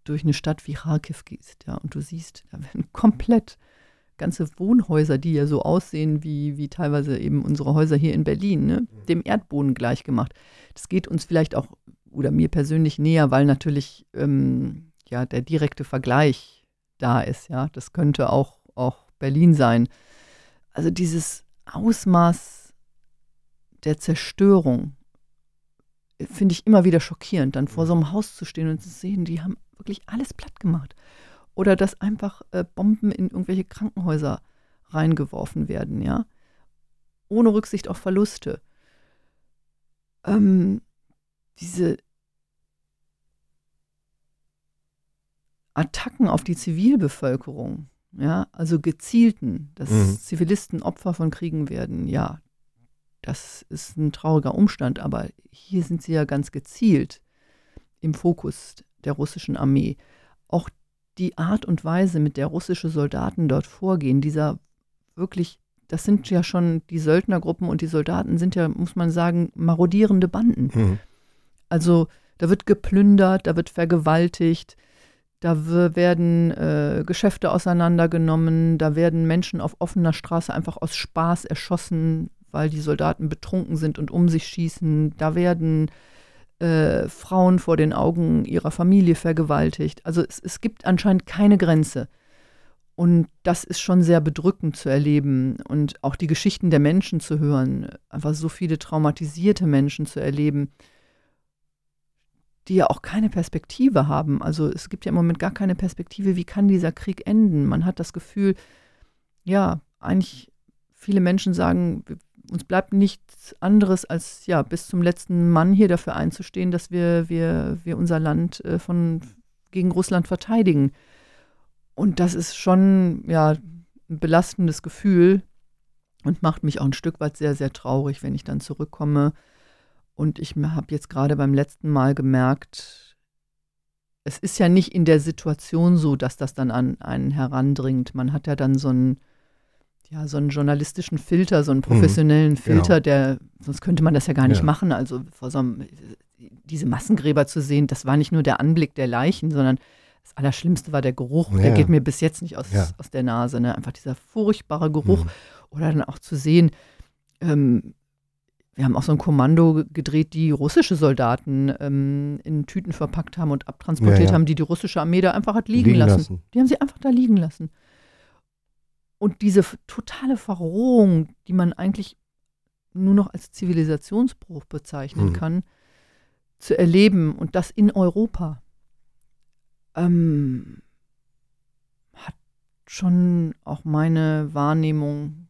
durch eine Stadt wie Kharkiv gehst, ja, und du siehst, da werden komplett ganze Wohnhäuser, die ja so aussehen wie, wie teilweise eben unsere Häuser hier in Berlin, ne, dem Erdboden gleichgemacht. Das geht uns vielleicht auch oder mir persönlich näher, weil natürlich ähm, ja der direkte Vergleich da ist. Ja, das könnte auch, auch Berlin sein. Also dieses Ausmaß der Zerstörung äh, finde ich immer wieder schockierend, dann vor so einem Haus zu stehen und zu sehen, die haben wirklich alles platt gemacht. Oder dass einfach äh, Bomben in irgendwelche Krankenhäuser reingeworfen werden, ja. Ohne Rücksicht auf Verluste. Ähm, diese Attacken auf die Zivilbevölkerung, ja, also gezielten, dass mhm. Zivilisten Opfer von Kriegen werden, ja, das ist ein trauriger Umstand, aber hier sind sie ja ganz gezielt im Fokus der russischen Armee. Auch die Art und Weise, mit der russische Soldaten dort vorgehen, dieser wirklich, das sind ja schon die Söldnergruppen und die Soldaten sind ja, muss man sagen, marodierende Banden. Mhm. Also da wird geplündert, da wird vergewaltigt, da werden äh, Geschäfte auseinandergenommen, da werden Menschen auf offener Straße einfach aus Spaß erschossen, weil die Soldaten betrunken sind und um sich schießen. Da werden äh, Frauen vor den Augen ihrer Familie vergewaltigt. Also es, es gibt anscheinend keine Grenze. Und das ist schon sehr bedrückend zu erleben und auch die Geschichten der Menschen zu hören, einfach so viele traumatisierte Menschen zu erleben, die ja auch keine Perspektive haben. Also es gibt ja im Moment gar keine Perspektive, wie kann dieser Krieg enden. Man hat das Gefühl, ja, eigentlich viele Menschen sagen, uns bleibt nichts anderes als ja bis zum letzten Mann hier dafür einzustehen, dass wir, wir, wir unser Land äh, von, gegen Russland verteidigen. Und das ist schon ja ein belastendes Gefühl und macht mich auch ein Stück weit sehr, sehr traurig, wenn ich dann zurückkomme. Und ich habe jetzt gerade beim letzten Mal gemerkt, es ist ja nicht in der Situation so, dass das dann an einen herandringt. Man hat ja dann so einen ja, so einen journalistischen Filter, so einen mhm. professionellen mhm, Filter, genau. der, sonst könnte man das ja gar nicht ja. machen. Also vor so einem, diese Massengräber zu sehen, das war nicht nur der Anblick der Leichen, sondern das Allerschlimmste war der Geruch. Ja. Der geht mir bis jetzt nicht aus, ja. aus der Nase. Ne? Einfach dieser furchtbare Geruch. Mhm. Oder dann auch zu sehen, ähm, wir haben auch so ein Kommando gedreht, die russische Soldaten ähm, in Tüten verpackt haben und abtransportiert haben, die die russische Armee da einfach hat liegen, liegen lassen. lassen. Die haben sie einfach da liegen lassen. Und diese totale Verrohung, die man eigentlich nur noch als Zivilisationsbruch bezeichnen mhm. kann, zu erleben und das in Europa, ähm, hat schon auch meine Wahrnehmung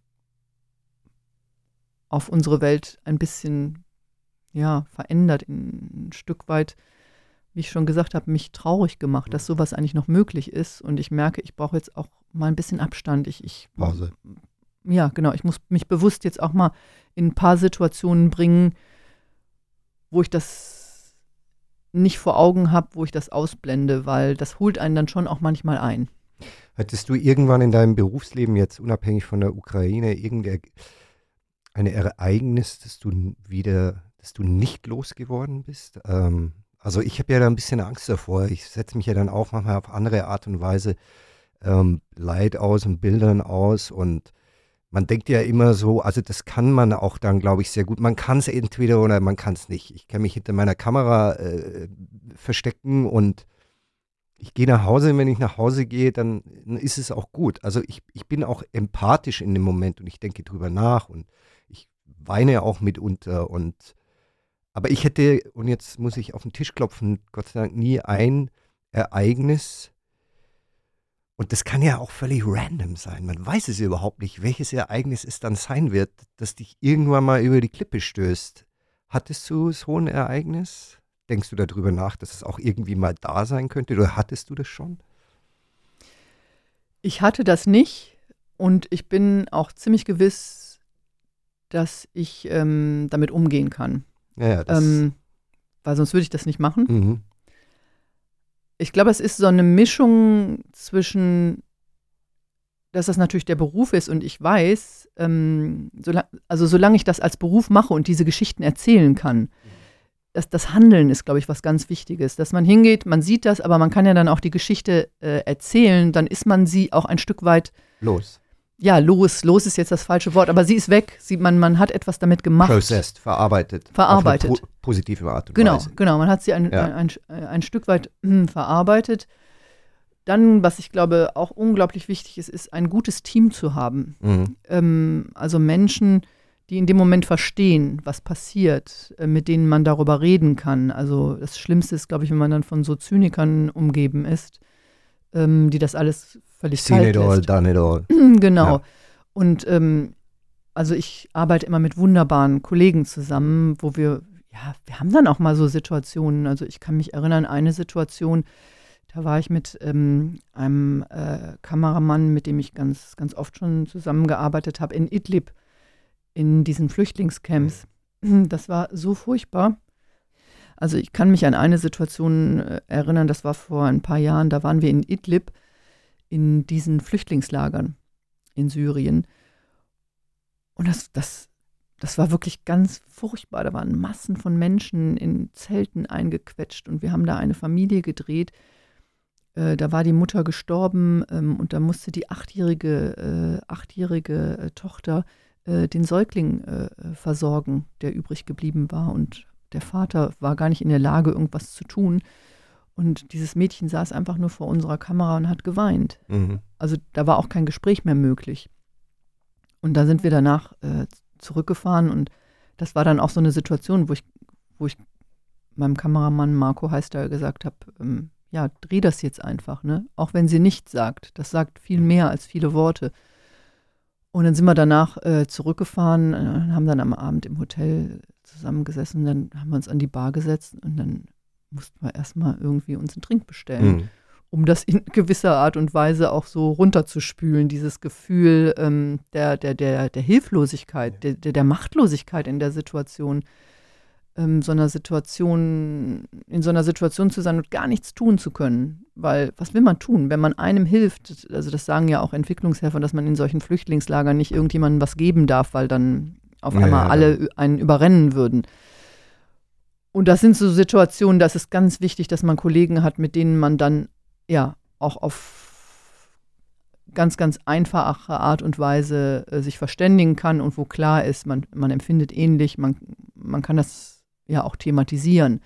auf unsere Welt ein bisschen ja, verändert, ein Stück weit wie ich schon gesagt habe, mich traurig gemacht, dass sowas eigentlich noch möglich ist. Und ich merke, ich brauche jetzt auch mal ein bisschen Abstand. Ich, ich, Pause. Ja, genau. Ich muss mich bewusst jetzt auch mal in ein paar Situationen bringen, wo ich das nicht vor Augen habe, wo ich das ausblende, weil das holt einen dann schon auch manchmal ein. Hattest du irgendwann in deinem Berufsleben jetzt unabhängig von der Ukraine irgendein Ereignis, dass du wieder, dass du nicht losgeworden bist? Ähm, also ich habe ja da ein bisschen Angst davor. Ich setze mich ja dann auch manchmal auf andere Art und Weise ähm, Leid aus und Bildern aus und man denkt ja immer so, also das kann man auch dann, glaube ich, sehr gut. Man kann es entweder oder man kann es nicht. Ich kann mich hinter meiner Kamera äh, verstecken und ich gehe nach Hause. Und wenn ich nach Hause gehe, dann, dann ist es auch gut. Also ich, ich bin auch empathisch in dem Moment und ich denke drüber nach und ich weine auch mitunter und aber ich hätte, und jetzt muss ich auf den Tisch klopfen, Gott sei Dank nie ein Ereignis. Und das kann ja auch völlig random sein. Man weiß es überhaupt nicht, welches Ereignis es dann sein wird, das dich irgendwann mal über die Klippe stößt. Hattest du so ein Ereignis? Denkst du darüber nach, dass es auch irgendwie mal da sein könnte? Oder hattest du das schon? Ich hatte das nicht und ich bin auch ziemlich gewiss, dass ich ähm, damit umgehen kann. Ja, ähm, weil sonst würde ich das nicht machen. Mhm. Ich glaube, es ist so eine Mischung zwischen, dass das natürlich der Beruf ist und ich weiß, ähm, solang, also solange ich das als Beruf mache und diese Geschichten erzählen kann, das, das Handeln ist, glaube ich, was ganz Wichtiges. Dass man hingeht, man sieht das, aber man kann ja dann auch die Geschichte äh, erzählen, dann ist man sie auch ein Stück weit los. Ja, los, los ist jetzt das falsche Wort, aber sie ist weg. Sie, man, man hat etwas damit gemacht. Processed, verarbeitet. Verarbeitet. Auf eine po positive Art und genau, Weise. Genau, man hat sie ein, ja. ein, ein, ein, Stück weit hm, verarbeitet. Dann, was ich glaube auch unglaublich wichtig ist, ist ein gutes Team zu haben. Mhm. Ähm, also Menschen, die in dem Moment verstehen, was passiert, äh, mit denen man darüber reden kann. Also das Schlimmste ist, glaube ich, wenn man dann von so Zynikern umgeben ist, ähm, die das alles völlig Seen it all, done it all. genau. Ja. Und ähm, also ich arbeite immer mit wunderbaren Kollegen zusammen, wo wir, ja, wir haben dann auch mal so Situationen. Also ich kann mich erinnern, eine Situation, da war ich mit ähm, einem äh, Kameramann, mit dem ich ganz, ganz oft schon zusammengearbeitet habe, in Idlib, in diesen Flüchtlingscamps. Das war so furchtbar. Also ich kann mich an eine Situation äh, erinnern, das war vor ein paar Jahren, da waren wir in Idlib, in diesen Flüchtlingslagern in Syrien. Und das, das, das war wirklich ganz furchtbar. Da waren Massen von Menschen in Zelten eingequetscht und wir haben da eine Familie gedreht, äh, da war die Mutter gestorben ähm, und da musste die achtjährige, äh, achtjährige äh, Tochter äh, den Säugling äh, versorgen, der übrig geblieben war. Und der Vater war gar nicht in der Lage, irgendwas zu tun. Und dieses Mädchen saß einfach nur vor unserer Kamera und hat geweint. Mhm. Also da war auch kein Gespräch mehr möglich. Und da sind wir danach äh, zurückgefahren und das war dann auch so eine Situation, wo ich, wo ich meinem Kameramann Marco Heister gesagt habe, ähm, ja, dreh das jetzt einfach, ne? Auch wenn sie nichts sagt. Das sagt viel mehr als viele Worte. Und dann sind wir danach äh, zurückgefahren, äh, haben dann am Abend im Hotel zusammengesessen, dann haben wir uns an die Bar gesetzt und dann mussten wir erstmal irgendwie uns einen Trink bestellen, mhm. um das in gewisser Art und Weise auch so runterzuspülen, dieses Gefühl ähm, der, der, der, der Hilflosigkeit, der, der, der Machtlosigkeit in der Situation ähm, so einer Situation, in so einer Situation zu sein und gar nichts tun zu können. Weil was will man tun, wenn man einem hilft? Also das sagen ja auch Entwicklungshelfer, dass man in solchen Flüchtlingslagern nicht irgendjemandem was geben darf, weil dann auf ja, einmal ja, alle einen überrennen würden. Und das sind so Situationen, da ist es ganz wichtig, dass man Kollegen hat, mit denen man dann ja auch auf ganz, ganz einfache Art und Weise äh, sich verständigen kann und wo klar ist, man, man empfindet ähnlich, man, man kann das ja auch thematisieren.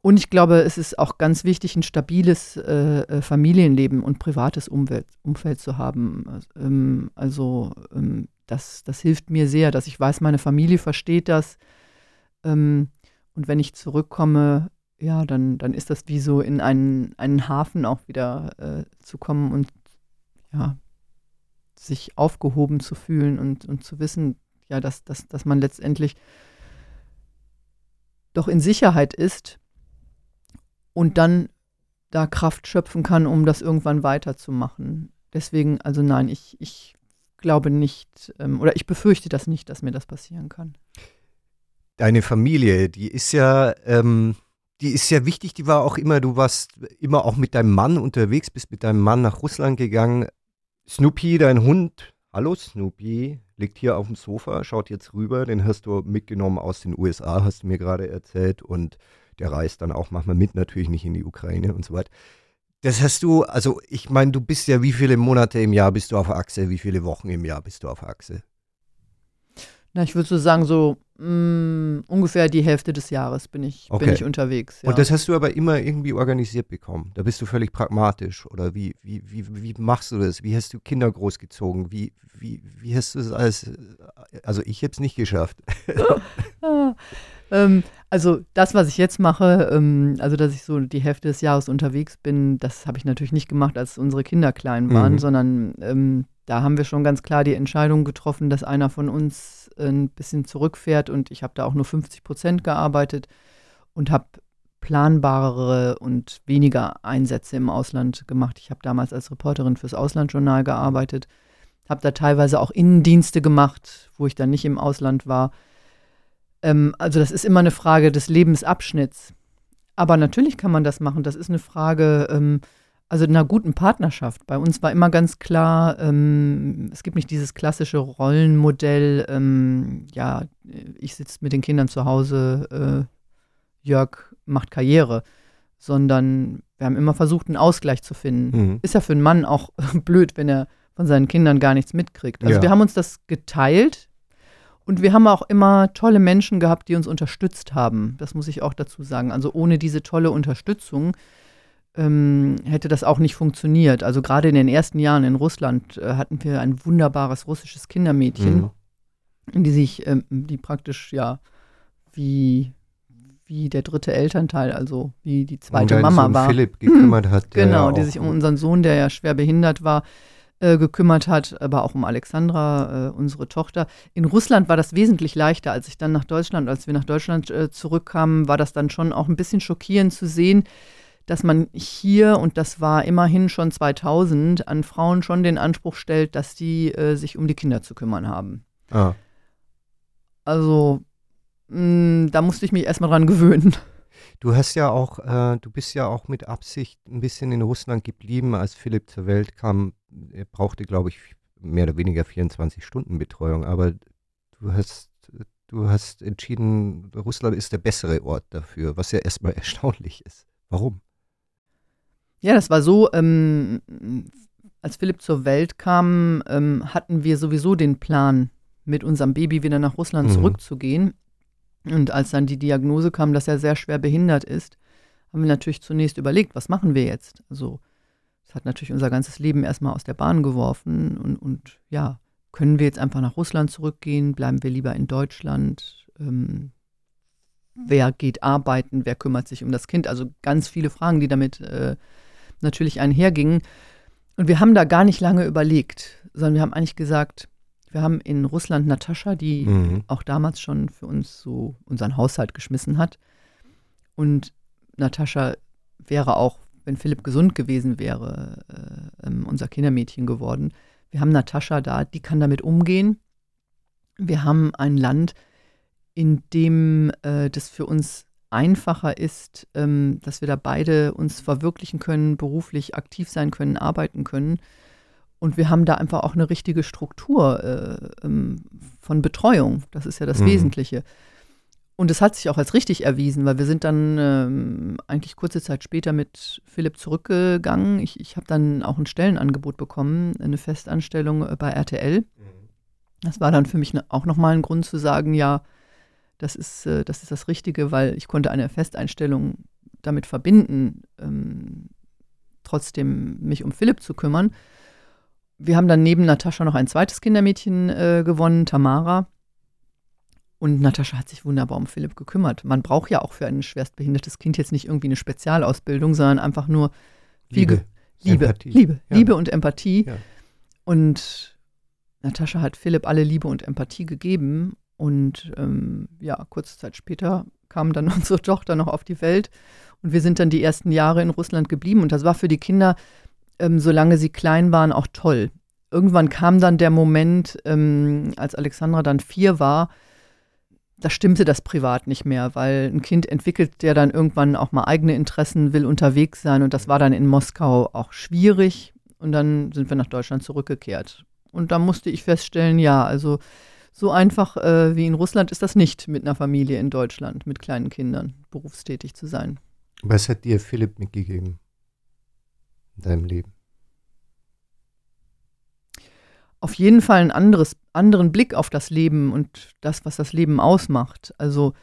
Und ich glaube, es ist auch ganz wichtig, ein stabiles äh, äh Familienleben und privates Umwelt, Umfeld zu haben. Ähm, also ähm, das, das hilft mir sehr, dass ich weiß, meine Familie versteht das. Ähm, und wenn ich zurückkomme, ja, dann, dann ist das wie so in einen, einen Hafen auch wieder äh, zu kommen und ja, sich aufgehoben zu fühlen und, und zu wissen, ja, dass, dass, dass man letztendlich doch in Sicherheit ist und dann da Kraft schöpfen kann, um das irgendwann weiterzumachen. Deswegen, also nein, ich, ich glaube nicht ähm, oder ich befürchte das nicht, dass mir das passieren kann. Deine Familie, die ist ja, ähm, die ist ja wichtig, die war auch immer, du warst immer auch mit deinem Mann unterwegs, bist mit deinem Mann nach Russland gegangen. Snoopy, dein Hund, hallo Snoopy, liegt hier auf dem Sofa, schaut jetzt rüber, den hast du mitgenommen aus den USA, hast du mir gerade erzählt und der reist dann auch manchmal mit, natürlich nicht in die Ukraine und so weiter. Das hast du, also ich meine, du bist ja, wie viele Monate im Jahr bist du auf Achse, wie viele Wochen im Jahr bist du auf Achse? Na, ich würde so sagen, so mh, mm, ungefähr die Hälfte des Jahres bin ich, okay. bin ich unterwegs. Ja. Und das hast du aber immer irgendwie organisiert bekommen. Da bist du völlig pragmatisch. Oder wie, wie, wie, wie machst du das? Wie hast du Kinder großgezogen? Wie, wie, wie hast du das alles? Also ich hätte es nicht geschafft. ähm, also das, was ich jetzt mache, ähm, also dass ich so die Hälfte des Jahres unterwegs bin, das habe ich natürlich nicht gemacht, als unsere Kinder klein waren, mhm. sondern ähm, da haben wir schon ganz klar die Entscheidung getroffen, dass einer von uns ein bisschen zurückfährt und ich habe da auch nur 50 Prozent gearbeitet und habe planbarere und weniger Einsätze im Ausland gemacht. Ich habe damals als Reporterin fürs Auslandsjournal gearbeitet, habe da teilweise auch Innendienste gemacht, wo ich dann nicht im Ausland war. Ähm, also das ist immer eine Frage des Lebensabschnitts. Aber natürlich kann man das machen. Das ist eine Frage, ähm, also in einer guten Partnerschaft. Bei uns war immer ganz klar, ähm, es gibt nicht dieses klassische Rollenmodell, ähm, ja, ich sitze mit den Kindern zu Hause, äh, Jörg macht Karriere, sondern wir haben immer versucht, einen Ausgleich zu finden. Mhm. Ist ja für einen Mann auch blöd, wenn er von seinen Kindern gar nichts mitkriegt. Also Ja. wir haben uns das geteilt und wir haben auch immer tolle Menschen gehabt, die uns unterstützt haben. Das muss ich auch dazu sagen. Also ohne diese tolle Unterstützung ähm, hätte das auch nicht funktioniert. Also gerade in den ersten Jahren in Russland äh, hatten wir ein wunderbares russisches Kindermädchen, Mhm. die sich, ähm, die praktisch ja wie, wie der dritte Elternteil, also wie die zweite Mama Sohn war. Philipp gekümmert hat. Genau, die sich um unseren Sohn, der ja schwer behindert war, äh, gekümmert hat, aber auch um Alexandra, äh, unsere Tochter. In Russland war das wesentlich leichter, als ich dann nach Deutschland, als wir nach Deutschland äh, zurückkamen, war das dann schon auch ein bisschen schockierend zu sehen, dass man hier, und das war immerhin schon 2000, an Frauen schon den Anspruch stellt, dass die äh, sich um die Kinder zu kümmern haben. Ah. Also, mh, da musste ich mich erstmal dran gewöhnen. Du hast ja auch, äh, du bist ja auch mit Absicht ein bisschen in Russland geblieben, als Philipp zur Welt kam. Er brauchte, glaube ich, mehr oder weniger 24 Stunden Betreuung, aber du hast, du hast entschieden, Russland ist der bessere Ort dafür, was ja erstmal erstaunlich ist. Warum? Ja, das war so, ähm, als Philipp zur Welt kam, ähm, hatten wir sowieso den Plan, mit unserem Baby wieder nach Russland Mhm. zurückzugehen. Und als dann die Diagnose kam, dass er sehr schwer behindert ist, haben wir natürlich zunächst überlegt, was machen wir jetzt? Also, das hat natürlich unser ganzes Leben erstmal aus der Bahn geworfen. Und, und ja, können wir jetzt einfach nach Russland zurückgehen? Bleiben wir lieber in Deutschland? Ähm, wer geht arbeiten? Wer kümmert sich um das Kind? Also ganz viele Fragen, die damit äh, natürlich einhergingen. Und wir haben da gar nicht lange überlegt, sondern wir haben eigentlich gesagt, wir haben in Russland Natascha, die Mhm. auch damals schon für uns so unseren Haushalt geschmissen hat. Und Natascha wäre auch, wenn Philipp gesund gewesen wäre, äh, ähm, unser Kindermädchen geworden. Wir haben Natascha da, die kann damit umgehen. Wir haben ein Land, in dem äh, das für uns einfacher ist, ähm, dass wir da beide uns verwirklichen können, beruflich aktiv sein können, arbeiten können. Und wir haben da einfach auch eine richtige Struktur äh, ähm, von Betreuung. Das ist ja das Mhm. Wesentliche. Und es hat sich auch als richtig erwiesen, weil wir sind dann ähm, eigentlich kurze Zeit später mit Philipp zurückgegangen. Ich, ich habe dann auch ein Stellenangebot bekommen, eine Festanstellung äh, bei RTL. Das war dann für mich ne, auch nochmal ein Grund zu sagen, ja, das ist, äh, das ist das Richtige, weil ich konnte eine Festeinstellung damit verbinden, ähm, trotzdem mich um Philipp zu kümmern. Wir haben dann neben Natascha noch ein zweites Kindermädchen äh, gewonnen, Tamara. Und Natascha hat sich wunderbar um Philipp gekümmert. Man braucht ja auch für ein schwerstbehindertes Kind jetzt nicht irgendwie eine Spezialausbildung, sondern einfach nur Liebe. Liebe, Empathie. Liebe, Ja. Liebe und Empathie. Ja. Und Natascha hat Philipp alle Liebe und Empathie gegeben. Und ähm, ja, kurze Zeit später kam dann unsere Tochter noch auf die Welt. Und wir sind dann die ersten Jahre in Russland geblieben. Und das war für die Kinder, ähm, solange sie klein waren, auch toll. Irgendwann kam dann der Moment, ähm, als Alexandra dann vier war, da stimmte das privat nicht mehr, weil ein Kind entwickelt ja dann irgendwann auch mal eigene Interessen, will unterwegs sein und das war dann in Moskau auch schwierig und dann sind wir nach Deutschland zurückgekehrt. Und da musste ich feststellen, ja, also so einfach äh, wie in Russland ist das nicht mit einer Familie in Deutschland, mit kleinen Kindern berufstätig zu sein. Was hat dir Philipp mitgegeben in deinem Leben? Auf jeden Fall einen anderes, anderen Blick auf das Leben und das, was das Leben ausmacht. Also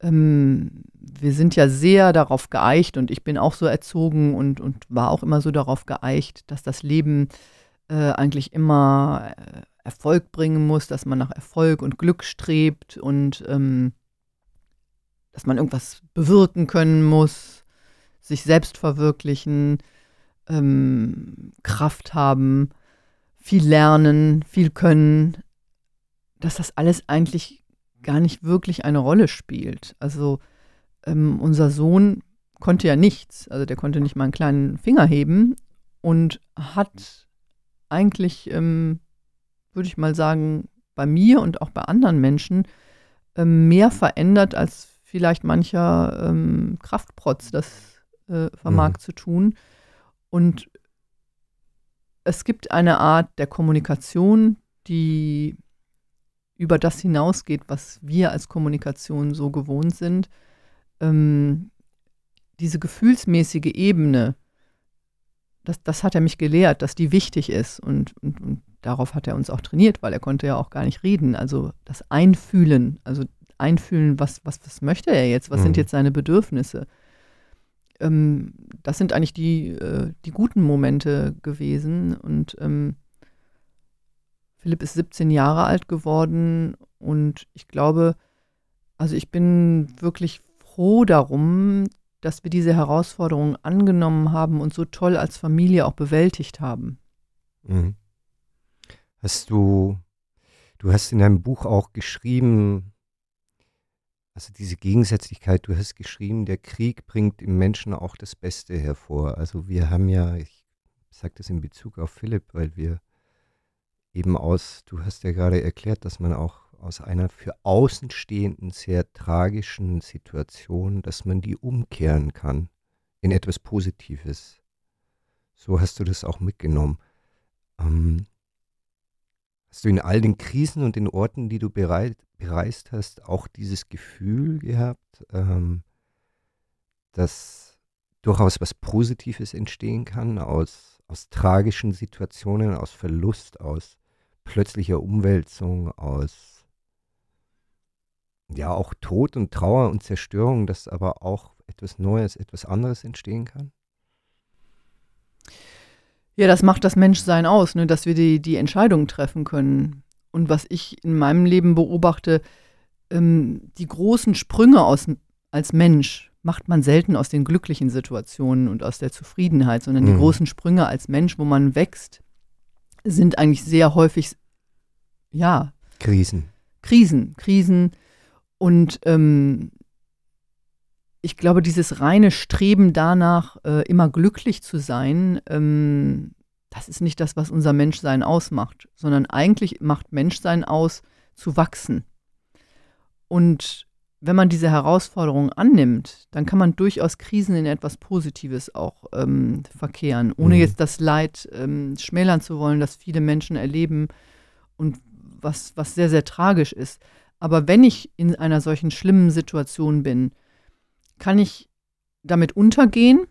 ähm, wir sind ja sehr darauf geeicht und ich bin auch so erzogen und, und war auch immer so darauf geeicht, dass das Leben äh, eigentlich immer äh, Erfolg bringen muss, dass man nach Erfolg und Glück strebt und ähm, dass man irgendwas bewirken können muss, sich selbst verwirklichen, ähm, Kraft haben viel lernen, viel können, dass das alles eigentlich gar nicht wirklich eine Rolle spielt. Also ähm, unser Sohn konnte ja nichts, also der konnte nicht mal einen kleinen Finger heben und hat eigentlich, ähm, würde ich mal sagen, bei mir und auch bei anderen Menschen ähm, mehr verändert, als vielleicht mancher ähm, Kraftprotz das äh, vermag Mhm. zu tun. Und es gibt eine Art der Kommunikation, die über das hinausgeht, was wir als Kommunikation so gewohnt sind. Ähm, diese gefühlsmäßige Ebene, das, das hat er mich gelehrt, dass die wichtig ist. Und, und, und darauf hat er uns auch trainiert, weil er konnte ja auch gar nicht reden. Also das Einfühlen, also einfühlen, was, was, was möchte er jetzt, was mhm. sind jetzt seine Bedürfnisse. Ähm, das sind eigentlich die, äh, die guten Momente gewesen. Und ähm, Philipp ist 17 Jahre alt geworden und ich glaube, also ich bin wirklich froh darum, dass wir diese Herausforderungen angenommen haben und so toll als Familie auch bewältigt haben. Mhm. Hast du, du hast in deinem Buch auch geschrieben, also diese Gegensätzlichkeit, du hast geschrieben, der Krieg bringt im Menschen auch das Beste hervor. Also wir haben ja, ich sage das in Bezug auf Philipp, weil wir eben aus, du hast ja gerade erklärt, dass man auch aus einer für Außenstehenden sehr tragischen Situation, dass man die umkehren kann in etwas Positives. So hast du das auch mitgenommen. Ähm, hast du in all den Krisen und den Orten, die du bereit, bereist hast, auch dieses Gefühl gehabt, ähm, dass durchaus was Positives entstehen kann aus, aus tragischen Situationen, aus Verlust, aus plötzlicher Umwälzung, aus ja auch Tod und Trauer und Zerstörung, dass aber auch etwas Neues, etwas anderes entstehen kann? Ja, das macht das Menschsein aus, ne, dass wir die, die Entscheidungen treffen können. Und was ich in meinem Leben beobachte, ähm, die großen Sprünge aus, als Mensch macht man selten aus den glücklichen Situationen und aus der Zufriedenheit, sondern mhm. die großen Sprünge als Mensch, wo man wächst, sind eigentlich sehr häufig, ja. Krisen. Krisen, Krisen. Und ähm, ich glaube, dieses reine Streben danach, äh, immer glücklich zu sein, ähm, das ist nicht das, was unser Menschsein ausmacht, sondern eigentlich macht Menschsein aus, zu wachsen. Und wenn man diese Herausforderung annimmt, dann kann man durchaus Krisen in etwas Positives auch ähm, verkehren, ohne mhm. jetzt das Leid ähm, schmälern zu wollen, das viele Menschen erleben und was, was sehr, sehr tragisch ist. Aber wenn ich in einer solchen schlimmen Situation bin, kann ich damit untergehen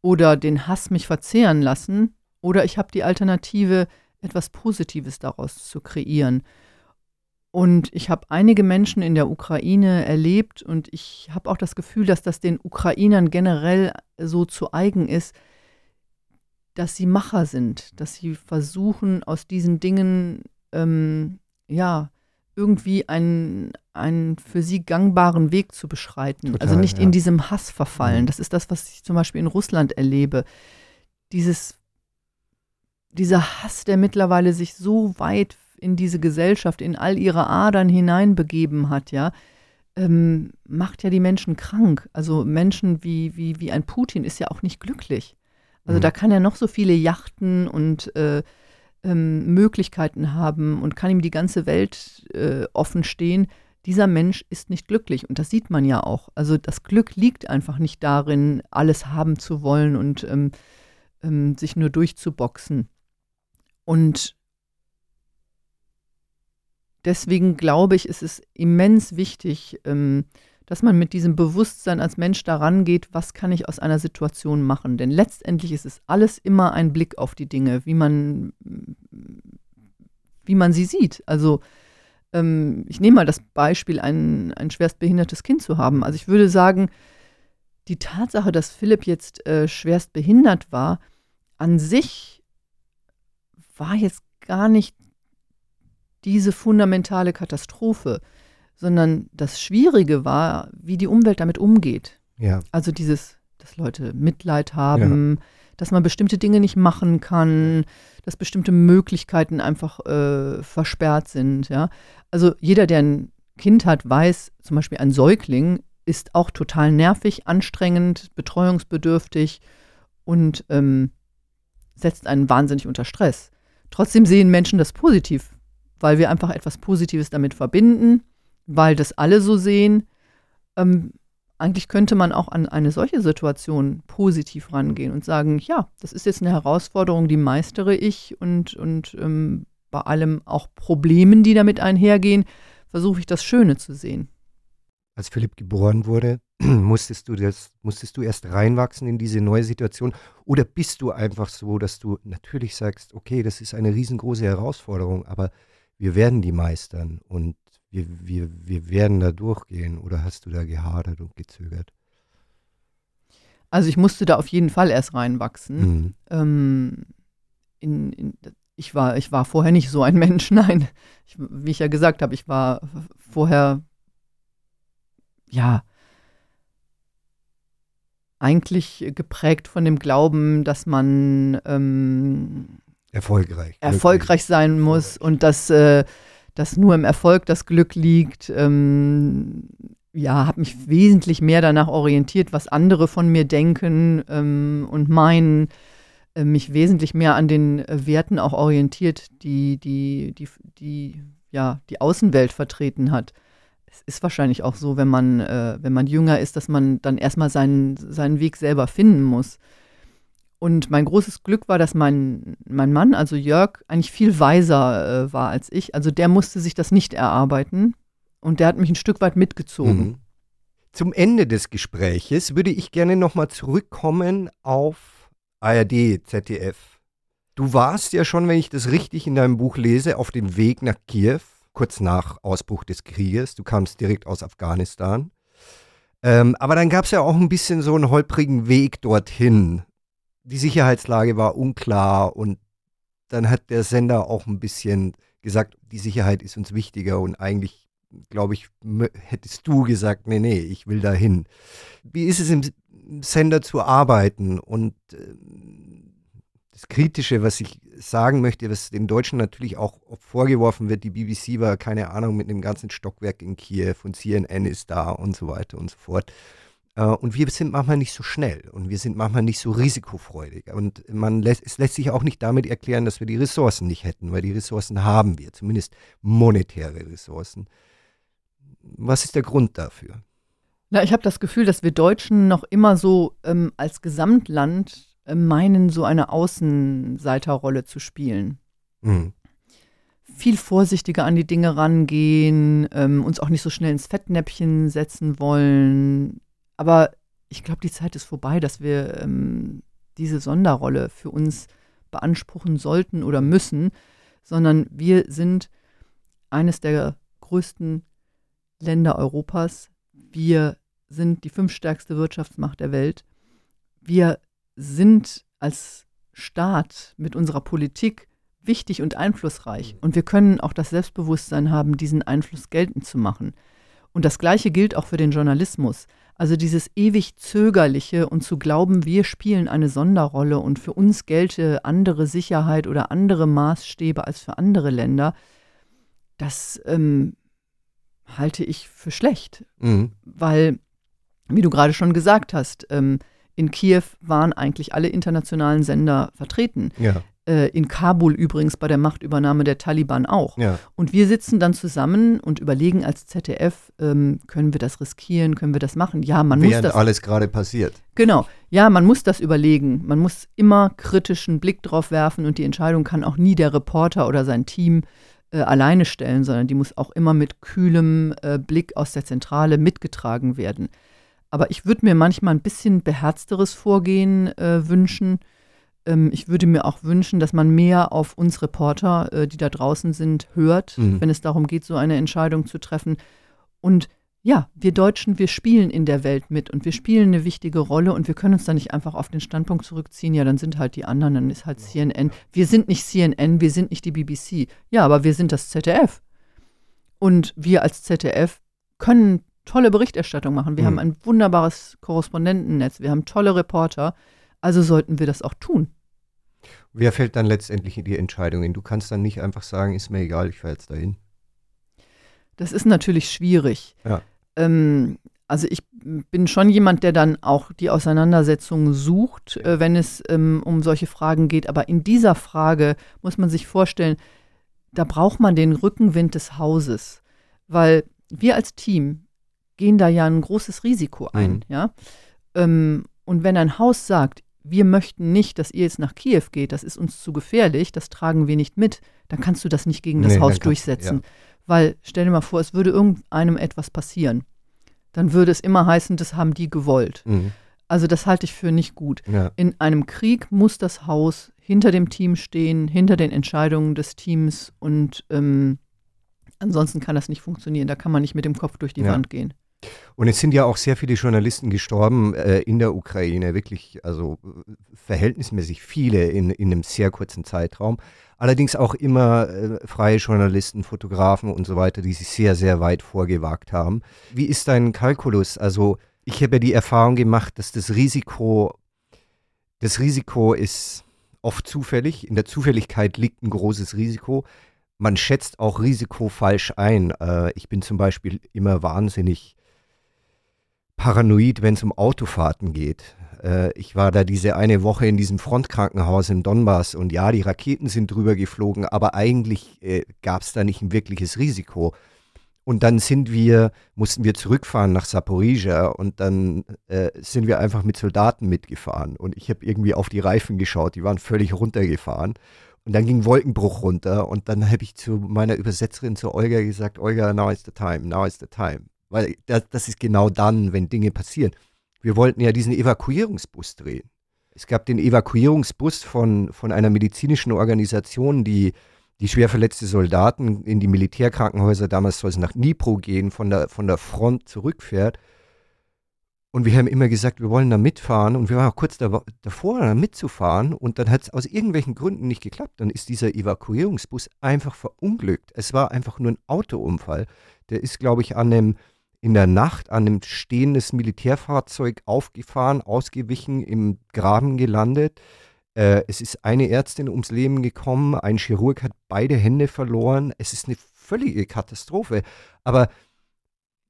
oder den Hass mich verzehren lassen oder ich habe die Alternative, etwas Positives daraus zu kreieren. Und ich habe einige Menschen in der Ukraine erlebt und ich habe auch das Gefühl, dass das den Ukrainern generell so zu eigen ist, dass sie Macher sind, dass sie versuchen, aus diesen Dingen ähm, ja irgendwie einen, einen für sie gangbaren Weg zu beschreiten. Total, also nicht ja. in diesem Hass verfallen. Mhm. Das ist das, was ich zum Beispiel in Russland erlebe. Dieses, dieser Hass, der mittlerweile sich so weit in diese Gesellschaft, in all ihre Adern hineinbegeben hat, ja, ähm, macht ja die Menschen krank. Also Menschen wie, wie, wie ein Putin ist ja auch nicht glücklich. Also mhm. da kann er noch so viele Yachten und äh, ähm, Möglichkeiten haben und kann ihm die ganze Welt äh, offen stehen. Dieser Mensch ist nicht glücklich und das sieht man ja auch. Also das Glück liegt einfach nicht darin, alles haben zu wollen und ähm, ähm, sich nur durchzuboxen. Und deswegen glaube ich, ist es immens wichtig, ähm, dass man mit diesem Bewusstsein als Mensch daran geht, was kann ich aus einer Situation machen. Denn letztendlich ist es alles immer ein Blick auf die Dinge, wie man, wie man sie sieht. Also ähm, ich nehme mal das Beispiel, ein, ein schwerstbehindertes Kind zu haben. Also ich würde sagen, die Tatsache, dass Philipp jetzt äh, schwerst behindert war, an sich war jetzt gar nicht diese fundamentale Katastrophe, sondern das Schwierige war, wie die Umwelt damit umgeht. Ja. Also dieses, dass Leute Mitleid haben, ja. dass man bestimmte Dinge nicht machen kann, dass bestimmte Möglichkeiten einfach äh, versperrt sind. Ja. Also jeder, der ein Kind hat, weiß, zum Beispiel ein Säugling ist auch total nervig, anstrengend, betreuungsbedürftig und ähm, setzt einen wahnsinnig unter Stress. Trotzdem sehen Menschen das positiv weil wir einfach etwas Positives damit verbinden, weil das alle so sehen. Ähm, eigentlich könnte man auch an eine solche Situation positiv rangehen und sagen, ja, das ist jetzt eine Herausforderung, die meistere ich und, und ähm, bei allem auch Problemen, die damit einhergehen, versuche ich das Schöne zu sehen. Als Philipp geboren wurde, musstest du das, musstest du erst reinwachsen in diese neue Situation? Oder bist du einfach so, dass du natürlich sagst, okay, das ist eine riesengroße Herausforderung, aber wir werden die meistern und wir, wir, wir werden da durchgehen? Oder hast du da gehadert und gezögert? Also ich musste da auf jeden Fall erst reinwachsen. Mhm. Ähm, in, in, ich, war, ich war vorher nicht so ein Mensch, nein. Ich, wie ich ja gesagt habe, ich war vorher, ja, eigentlich geprägt von dem Glauben, dass man ähm, erfolgreich, erfolgreich sein muss und dass, äh, dass nur im Erfolg das Glück liegt. Ähm, ja, habe mich wesentlich mehr danach orientiert, was andere von mir denken ähm, und meinen, äh, mich wesentlich mehr an den äh, Werten auch orientiert, die die, die, die, ja, die Außenwelt vertreten hat. Es ist wahrscheinlich auch so, wenn man, äh, wenn man jünger ist, dass man dann erstmal seinen, seinen Weg selber finden muss. Und mein großes Glück war, dass mein, mein Mann, also Jörg, eigentlich viel weiser äh, war als ich. Also der musste sich das nicht erarbeiten. Und der hat mich ein Stück weit mitgezogen. Mhm. Zum Ende des Gespräches würde ich gerne nochmal zurückkommen auf ARD, ZDF. Du warst ja schon, wenn ich das richtig in deinem Buch lese, auf dem Weg nach Kiew, kurz nach Ausbruch des Krieges. Du kamst direkt aus Afghanistan. Ähm, aber dann gab es ja auch ein bisschen so einen holprigen Weg dorthin. Die Sicherheitslage war unklar und dann hat der Sender auch ein bisschen gesagt, die Sicherheit ist uns wichtiger und eigentlich glaube ich, hättest du gesagt, nee, nee, ich will dahin. Wie ist es im Sender zu arbeiten? Und äh, das Kritische, was ich sagen möchte, was den Deutschen natürlich auch vorgeworfen wird, die BBC war, keine Ahnung, mit einem ganzen Stockwerk in Kiew und CNN ist da und so weiter und so fort. Äh, und wir sind manchmal nicht so schnell und wir sind manchmal nicht so risikofreudig. Und man lässt, es lässt sich auch nicht damit erklären, dass wir die Ressourcen nicht hätten, weil die Ressourcen haben wir, zumindest monetäre Ressourcen. Was ist der Grund dafür? Na, ich habe das Gefühl, dass wir Deutschen noch immer so ähm, als Gesamtland äh, meinen, so eine Außenseiterrolle zu spielen. Mhm. Viel vorsichtiger an die Dinge rangehen, ähm, uns auch nicht so schnell ins Fettnäpfchen setzen wollen. Aber ich glaube, die Zeit ist vorbei, dass wir ähm, diese Sonderrolle für uns beanspruchen sollten oder müssen, sondern wir sind eines der größten Länder Europas. Wir sind die fünftstärkste Wirtschaftsmacht der Welt. Wir sind als Staat mit unserer Politik wichtig und einflussreich. Und wir können auch das Selbstbewusstsein haben, diesen Einfluss geltend zu machen. Und das Gleiche gilt auch für den Journalismus. Also dieses ewig Zögerliche und zu glauben, wir spielen eine Sonderrolle und für uns gelte andere Sicherheit oder andere Maßstäbe als für andere Länder, das ähm, halte ich für schlecht, mhm. weil, wie du gerade schon gesagt hast, ähm, in Kiew waren eigentlich alle internationalen Sender vertreten. Ja. Äh, in Kabul übrigens bei der Machtübernahme der Taliban auch. Ja. Und wir sitzen dann zusammen und überlegen als ZDF, ähm, können wir das riskieren, können wir das machen? Ja, man Während muss das. alles gerade passiert. Genau. Ja, man muss das überlegen. Man muss immer kritischen Blick drauf werfen und die Entscheidung kann auch nie der Reporter oder sein Team äh, alleine stellen, sondern die muss auch immer mit kühlem äh, Blick aus der Zentrale mitgetragen werden. Aber ich würde mir manchmal ein bisschen beherzteres Vorgehen äh, wünschen. Ähm, ich würde mir auch wünschen, dass man mehr auf uns Reporter, äh, die da draußen sind, hört, mhm. wenn es darum geht, so eine Entscheidung zu treffen. Und ja, wir Deutschen, wir spielen in der Welt mit und wir spielen eine wichtige Rolle und wir können uns da nicht einfach auf den Standpunkt zurückziehen, ja, dann sind halt die anderen, dann ist halt CNN. Wir sind nicht CNN, wir sind nicht die BBC. Ja, aber wir sind das ZDF. Und wir als ZDF können tolle Berichterstattung machen. Wir mhm. haben ein wunderbares Korrespondentennetz, wir haben tolle Reporter, also sollten wir das auch tun. Wer fällt dann letztendlich in die Entscheidungen? Du kannst dann nicht einfach sagen, ist mir egal, ich fahre jetzt dahin. Das ist natürlich schwierig. Ja. Ähm, also ich bin schon jemand, der dann auch die Auseinandersetzung sucht, äh, wenn es ähm, um solche Fragen geht. Aber in dieser Frage muss man sich vorstellen, da braucht man den Rückenwind des Hauses, weil wir als Team gehen da ja ein großes Risiko ein. Mhm. Ja? Ähm, und wenn ein Haus sagt, wir möchten nicht, dass ihr jetzt nach Kiew geht, das ist uns zu gefährlich, das tragen wir nicht mit, dann kannst du das nicht gegen das nee, Haus durchsetzen. Ja. Weil stell dir mal vor, es würde irgendeinem etwas passieren dann würde es immer heißen, das haben die gewollt. Mhm. Also das halte ich für nicht gut. Ja. In einem Krieg muss das Haus hinter dem Team stehen, hinter den Entscheidungen des Teams und ähm, ansonsten kann das nicht funktionieren. Da kann man nicht mit dem Kopf durch die ja. Wand gehen. Und es sind ja auch sehr viele Journalisten gestorben äh, in der Ukraine, wirklich, also verhältnismäßig viele in, in einem sehr kurzen Zeitraum. Allerdings auch immer äh, freie Journalisten, Fotografen und so weiter, die sich sehr, sehr weit vorgewagt haben. Wie ist dein Kalkulus? Also ich habe ja die Erfahrung gemacht, dass das Risiko, das Risiko ist oft zufällig. In der Zufälligkeit liegt ein großes Risiko. Man schätzt auch Risiko falsch ein. Äh, ich bin zum Beispiel immer wahnsinnig paranoid, wenn es um Autofahrten geht. Äh, ich war da diese eine Woche in diesem Frontkrankenhaus im Donbass und ja, die Raketen sind drüber geflogen, aber eigentlich äh, gab es da nicht ein wirkliches Risiko. Und dann sind wir, mussten wir zurückfahren nach Saporizia und dann äh, sind wir einfach mit Soldaten mitgefahren. Und ich habe irgendwie auf die Reifen geschaut, die waren völlig runtergefahren. Und dann ging Wolkenbruch runter und dann habe ich zu meiner Übersetzerin, zu Olga, gesagt, Olga, now is the time, now is the time. Weil das, das ist genau dann, wenn Dinge passieren. Wir wollten ja diesen Evakuierungsbus drehen. Es gab den Evakuierungsbus von, von einer medizinischen Organisation, die die schwer verletzte Soldaten in die Militärkrankenhäuser, damals soll es nach Dnipro gehen, von der, von der Front zurückfährt. Und wir haben immer gesagt, wir wollen da mitfahren und wir waren auch kurz da, davor, da mitzufahren und dann hat es aus irgendwelchen Gründen nicht geklappt. Dann ist dieser Evakuierungsbus einfach verunglückt. Es war einfach nur ein Autounfall. Der ist, glaube ich, an einem, in der Nacht an einem stehendes Militärfahrzeug aufgefahren, ausgewichen, im Graben gelandet. Äh, es ist eine Ärztin ums Leben gekommen, ein Chirurg hat beide Hände verloren. Es ist eine völlige Katastrophe. Aber,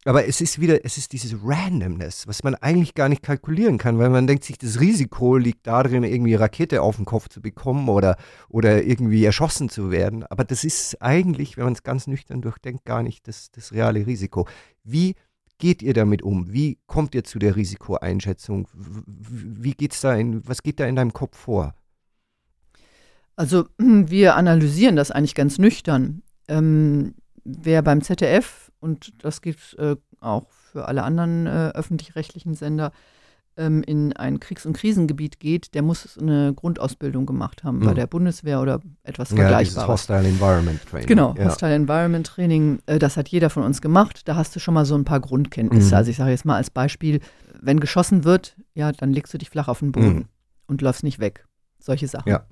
aber es ist wieder, es ist dieses Randomness, was man eigentlich gar nicht kalkulieren kann, weil man denkt sich, das Risiko liegt darin, irgendwie Rakete auf den Kopf zu bekommen oder, oder irgendwie erschossen zu werden. Aber das ist eigentlich, wenn man es ganz nüchtern durchdenkt, gar nicht das, das reale Risiko. Wie geht ihr damit um? Wie kommt ihr zu der Risikoeinschätzung? Wie geht's da in, was geht da in deinem Kopf vor? Also wir analysieren das eigentlich ganz nüchtern. Ähm, wer beim ZDF, und das gilt äh, auch für alle anderen äh, öffentlich-rechtlichen Sender, ähm, in ein Kriegs- und Krisengebiet geht, der muss eine Grundausbildung gemacht haben mhm. bei hm. der Bundeswehr oder etwas ja, Vergleichbares. Hostile Environment Training. Genau, ja. Hostile Environment Training, äh, das hat jeder von uns gemacht. Da hast du schon mal so ein paar Grundkenntnisse. Mhm. Also ich sage jetzt mal als Beispiel, wenn geschossen wird, ja, dann legst du dich flach auf den Boden mhm. und läufst nicht weg. Solche Sachen. Ja.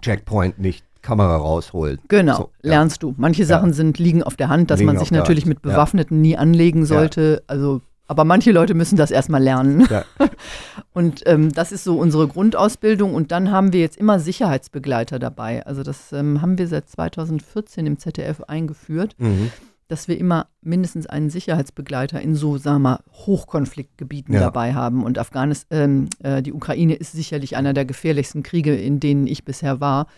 Checkpoint nicht Kamera rausholen. Genau, so, ja. lernst du. Manche Sachen sind, liegen auf der Hand, dass liegen man sich natürlich mit Bewaffneten nie anlegen sollte. Also aber manche Leute müssen das erstmal lernen. Ja. Und ähm, das ist so unsere Grundausbildung. Und dann haben wir jetzt immer Sicherheitsbegleiter dabei. Also das ähm, haben wir seit 2014 im ZDF eingeführt, mhm. dass wir immer mindestens einen Sicherheitsbegleiter in so, sagen wir mal, Hochkonfliktgebieten ja. dabei haben. Und Afghanistan, ähm, äh, die Ukraine ist sicherlich einer der gefährlichsten Kriege, in denen ich bisher war.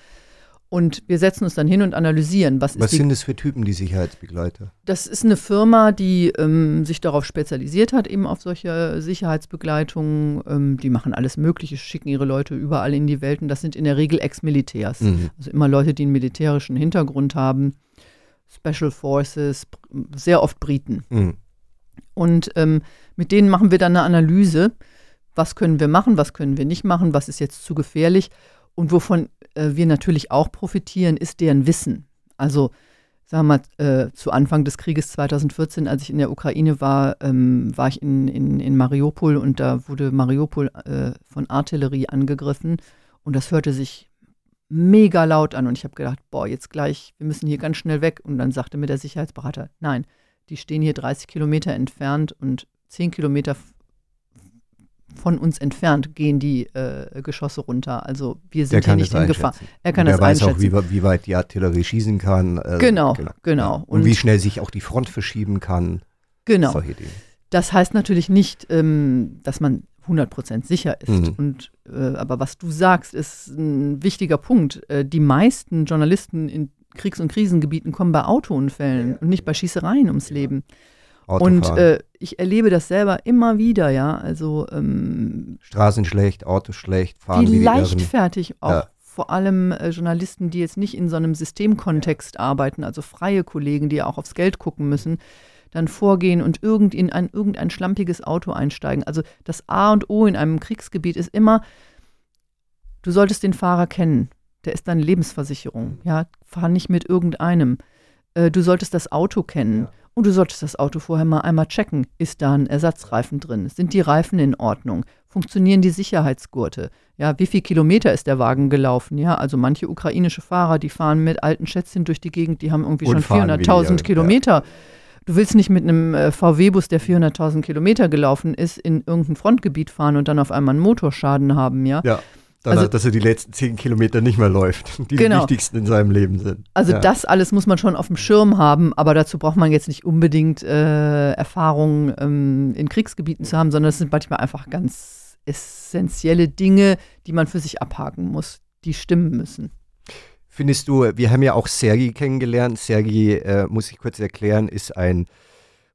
Und wir setzen uns dann hin und analysieren, was, was ist sind das für Typen, die Sicherheitsbegleiter? Das ist eine Firma, die ähm, sich darauf spezialisiert hat, eben auf solche Sicherheitsbegleitungen. Ähm, die machen alles Mögliche, schicken ihre Leute überall in die Welt. Und das sind in der Regel Ex-Militärs. Mhm. Also immer Leute, die einen militärischen Hintergrund haben. Special Forces, sehr oft Briten. Mhm. Und ähm, mit denen machen wir dann eine Analyse. Was können wir machen, was können wir nicht machen, was ist jetzt zu gefährlich und wovon äh, wir natürlich auch profitieren, ist deren Wissen. Also sagen wir mal, äh, zu Anfang des Krieges 2014, als ich in der Ukraine war, ähm, war ich in, in, in Mariupol und da wurde Mariupol äh, von Artillerie angegriffen und das hörte sich mega laut an und ich habe gedacht, boah, jetzt gleich, wir müssen hier ganz schnell weg. Und dann sagte mir der Sicherheitsberater, nein, die stehen hier 30 Kilometer entfernt und 10 Kilometer von uns entfernt gehen die äh, Geschosse runter. Also wir sind hier nicht in Gefahr. Er kann das weiß einschätzen. auch, wie, wie, weit die Artillerie schießen kann. Äh, genau, genau, genau. Und, Und, wie schnell sich auch die Front verschieben kann. Genau. Das heißt natürlich nicht, ähm, dass man 100% sicher ist. Mhm. Und, äh, aber was du sagst, ist ein wichtiger Punkt. Äh, die meisten Journalisten in Kriegs- und Krisengebieten kommen bei Autounfällen ja. und nicht bei Schießereien ums Leben. Und äh, ich erlebe das selber immer wieder, ja. Also ähm, Straßen schlecht, Autos schlecht, fahren wie leichtfertig auch. Ja. Vor allem äh, Journalisten, die jetzt nicht in so einem Systemkontext arbeiten, also freie Kollegen, die ja auch aufs Geld gucken müssen, dann vorgehen und irgend in ein, irgendein schlampiges Auto einsteigen. Also das A und O in einem Kriegsgebiet ist immer, du solltest den Fahrer kennen. Der ist deine Lebensversicherung. Ja, fahr nicht mit irgendeinem. Äh, du solltest das Auto kennen. Ja. Und du solltest das Auto vorher mal einmal checken. Ist da ein Ersatzreifen drin? Sind die Reifen in Ordnung? Funktionieren die Sicherheitsgurte? Ja, wie viel Kilometer ist der Wagen gelaufen? Ja, also manche ukrainische Fahrer, die fahren mit alten Schätzchen durch die Gegend, die haben irgendwie Und schon 400.000 Kilometer. Ja. Du willst nicht mit einem äh, VW-Bus, der 400.000 Kilometer gelaufen ist, in irgendein Frontgebiet fahren und dann auf einmal einen Motorschaden haben, ja? Ja. Dann also, dass er die letzten zehn Kilometer nicht mehr läuft, die genau. die wichtigsten in seinem Leben sind. Also ja. das alles muss man schon auf dem Schirm haben, aber dazu braucht man jetzt nicht unbedingt äh, Erfahrungen ähm, in Kriegsgebieten zu haben, sondern es sind manchmal einfach ganz essentielle Dinge, die man für sich abhaken muss, die stimmen müssen. Findest du, wir haben ja auch Sergei kennengelernt. Sergei, äh, muss ich kurz erklären, ist ein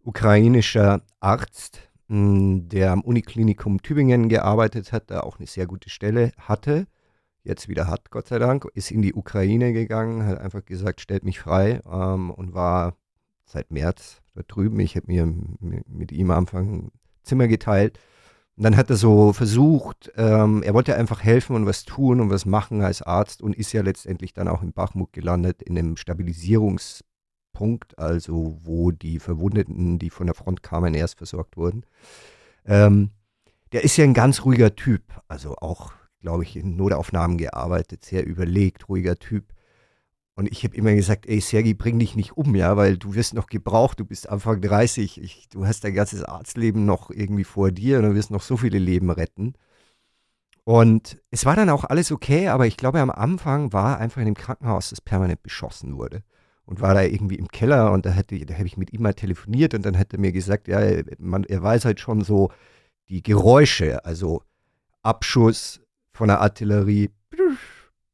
ukrainischer Arzt, der am Uniklinikum Tübingen gearbeitet hat, da auch eine sehr gute Stelle hatte, jetzt wieder hat, Gott sei Dank, ist in die Ukraine gegangen, hat einfach gesagt, stellt mich frei ähm, und war seit März da drüben. Ich habe mir mit ihm am Anfang ein Zimmer geteilt. Und dann hat er so versucht, ähm, er wollte einfach helfen und was tun und was machen als Arzt und ist ja letztendlich dann auch in Bachmut gelandet, in einem Stabilisierungs- Punkt, also wo die Verwundeten, die von der Front kamen, erst versorgt wurden. Ähm, der ist ja ein ganz ruhiger Typ, also auch, glaube ich, in Notaufnahmen gearbeitet, sehr überlegt, ruhiger Typ. Und ich habe immer gesagt, ey Sergi, bring dich nicht um, ja, weil du wirst noch gebraucht, du bist Anfang 30, ich, du hast dein ganzes Arztleben noch irgendwie vor dir und du wirst noch so viele Leben retten. Und es war dann auch alles okay, aber ich glaube, am Anfang war einfach in dem Krankenhaus, das permanent beschossen wurde und war da irgendwie im Keller und da, da habe ich mit ihm mal telefoniert und dann hat er mir gesagt, ja, man, er weiß halt schon so die Geräusche, also Abschuss von der Artillerie,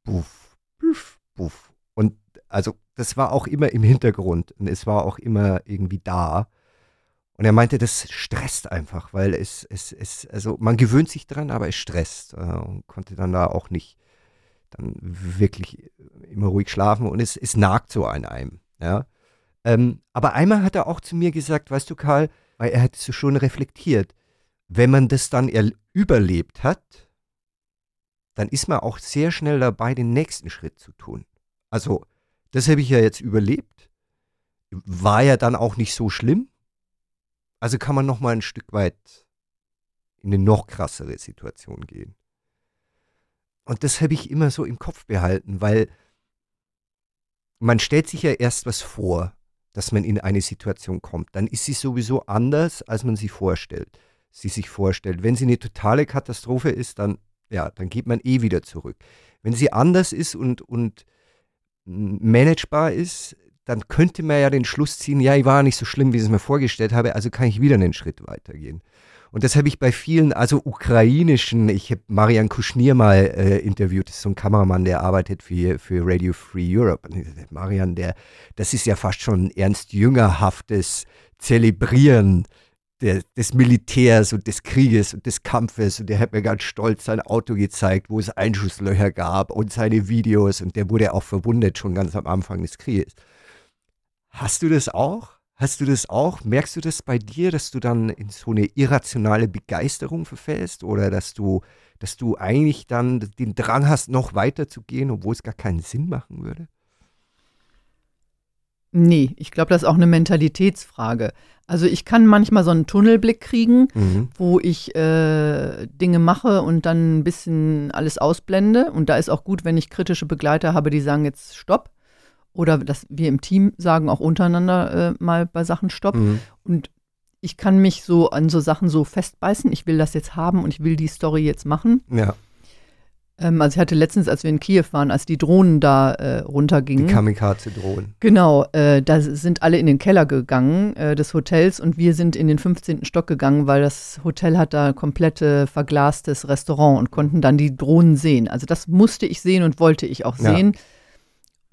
buff, buff, buff. Und also das war auch immer im Hintergrund und es war auch immer irgendwie da. Und er meinte, das stresst einfach, weil es, es, es, also man gewöhnt sich dran, aber es stresst äh, und konnte dann da auch nicht dann wirklich immer ruhig schlafen und es, es nagt so an einem. Ja? Ähm, aber einmal hat er auch zu mir gesagt, weißt du, Karl, weil er hat es schon reflektiert, wenn man das dann überlebt hat, dann ist man auch sehr schnell dabei, den nächsten Schritt zu tun. Also, das habe ich ja jetzt überlebt. War ja dann auch nicht so schlimm. Also kann man noch mal ein Stück weit in eine noch krassere Situation gehen. Und das habe ich immer so im Kopf behalten, weil man stellt sich ja erst was vor, dass man in eine Situation kommt. Dann ist sie sowieso anders, als man sie vorstellt, sie sich vorstellt. Wenn sie eine totale Katastrophe ist, dann, ja, dann geht man eh wieder zurück. Wenn sie anders ist und, und managebar ist, dann könnte man ja den Schluss ziehen, ja, ich war nicht so schlimm, wie ich es mir vorgestellt habe, also kann ich wieder einen Schritt weitergehen. Und das habe ich bei vielen, also ukrainischen, ich habe Marian Kuschnir mal äh, interviewt, das ist so ein Kameramann, der arbeitet für, für Radio Free Europe. Und Marian, der, das ist ja fast schon ernst jüngerhaftes Zelebrieren der, des Militärs und des Krieges und des Kampfes. Und der hat mir ganz stolz sein Auto gezeigt, wo es Einschusslöcher gab und seine Videos. Und der wurde auch verwundet schon ganz am Anfang des Krieges. Hast du das auch? Hast du das auch? Merkst du das bei dir, dass du dann in so eine irrationale Begeisterung verfällst oder dass du, dass du eigentlich dann den Drang hast, noch weiter zu gehen, obwohl es gar keinen Sinn machen würde? Nee, ich glaube, das ist auch eine Mentalitätsfrage. Also ich kann manchmal so einen Tunnelblick kriegen, mhm. wo ich äh, Dinge mache und dann ein bisschen alles ausblende. Und da ist auch gut, wenn ich kritische Begleiter habe, die sagen jetzt Stopp oder dass wir im Team sagen auch untereinander äh, mal bei Sachen Stopp. Mhm. Und ich kann mich so an so Sachen so festbeißen. Ich will das jetzt haben und ich will die Story jetzt machen. Ja. Ähm, also ich hatte letztens, als wir in Kiew waren, als die Drohnen da äh, runtergingen. Die Kamikaze-Drohnen. Genau, äh, da sind alle in den Keller gegangen äh, des Hotels und wir sind in den 15. Stock gegangen, weil das Hotel hat da komplette verglastes Restaurant und konnten dann die Drohnen sehen. Also das musste ich sehen und wollte ich auch sehen. Ja.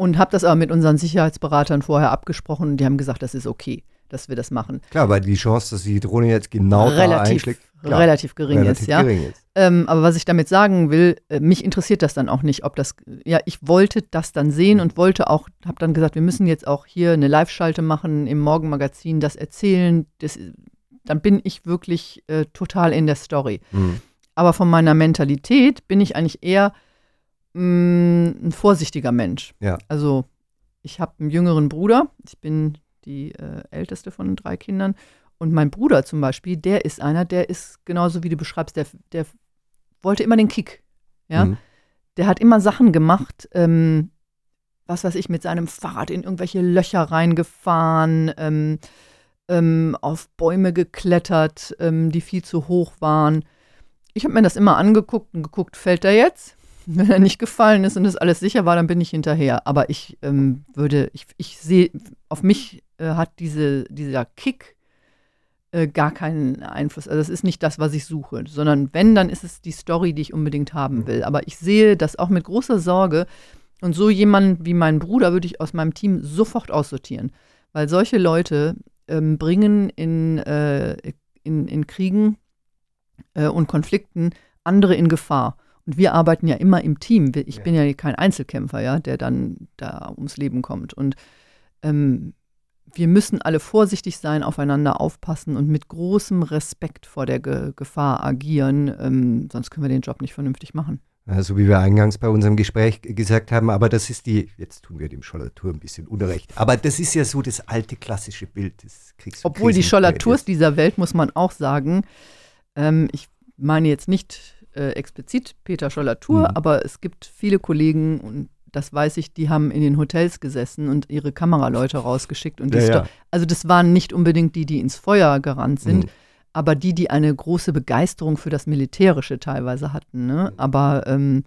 Und habe das aber mit unseren Sicherheitsberatern vorher abgesprochen und die haben gesagt, das ist okay. dass wir das machen. Klar, weil die Chance, dass die Drohne jetzt genau relativ, da einschlägt, klar, relativ gering relativ ist, ja. gering ist. Ähm, aber was ich damit sagen will, äh, mich interessiert das dann auch nicht, ob das, ja, ich wollte das dann sehen und wollte auch, habe dann gesagt, wir müssen jetzt auch hier eine Live-Schalte machen im Morgenmagazin, das erzählen, das, dann bin ich wirklich äh, total in der Story. Mhm. Aber von meiner Mentalität bin ich eigentlich eher mh, ein vorsichtiger Mensch. Ja. Also ich habe einen jüngeren Bruder, ich bin die äh, älteste von drei Kindern. Und mein Bruder zum Beispiel, der ist einer, der ist genauso wie du beschreibst, der, der wollte immer den Kick. Ja? Mhm. Der hat immer Sachen gemacht, ähm, was weiß ich, mit seinem Fahrrad in irgendwelche Löcher reingefahren, ähm, ähm, auf Bäume geklettert, ähm, die viel zu hoch waren. Ich habe mir das immer angeguckt und geguckt, fällt er jetzt? Wenn er nicht gefallen ist und das alles sicher war, dann bin ich hinterher. Aber ich ähm, würde, ich, ich sehe, auf mich äh, hat diese, dieser Kick äh, gar keinen Einfluss. Also, das ist nicht das, was ich suche, sondern wenn, dann ist es die Story, die ich unbedingt haben will. Aber ich sehe das auch mit großer Sorge. Und so jemand wie mein Bruder würde ich aus meinem Team sofort aussortieren. Weil solche Leute ähm, bringen in, äh, in, in Kriegen äh, und Konflikten andere in Gefahr. Und wir arbeiten ja immer im Team. Ich Ja. bin ja kein Einzelkämpfer, ja, der dann da ums Leben kommt. Und ähm, wir müssen alle vorsichtig sein, aufeinander aufpassen und mit großem Respekt vor der Ge Gefahr agieren. Ähm, sonst können wir den Job nicht vernünftig machen. Also wie wir eingangs bei unserem Gespräch gesagt haben, aber das ist die, jetzt tun wir dem Schollatur ein bisschen Unrecht, aber das ist ja so das alte klassische Bild des Kriegs. Obwohl die. Schollatours dieser Welt, muss man auch sagen, ähm, ich meine jetzt nicht äh, explizit Peter Schollatur, Mhm. aber es gibt viele Kollegen, und das weiß ich, die haben in den Hotels gesessen und ihre Kameraleute rausgeschickt. Und Ja, ja. Also das waren nicht unbedingt die, die ins Feuer gerannt sind, Mhm. aber die, die eine große Begeisterung für das Militärische teilweise hatten. Ne? Aber ähm,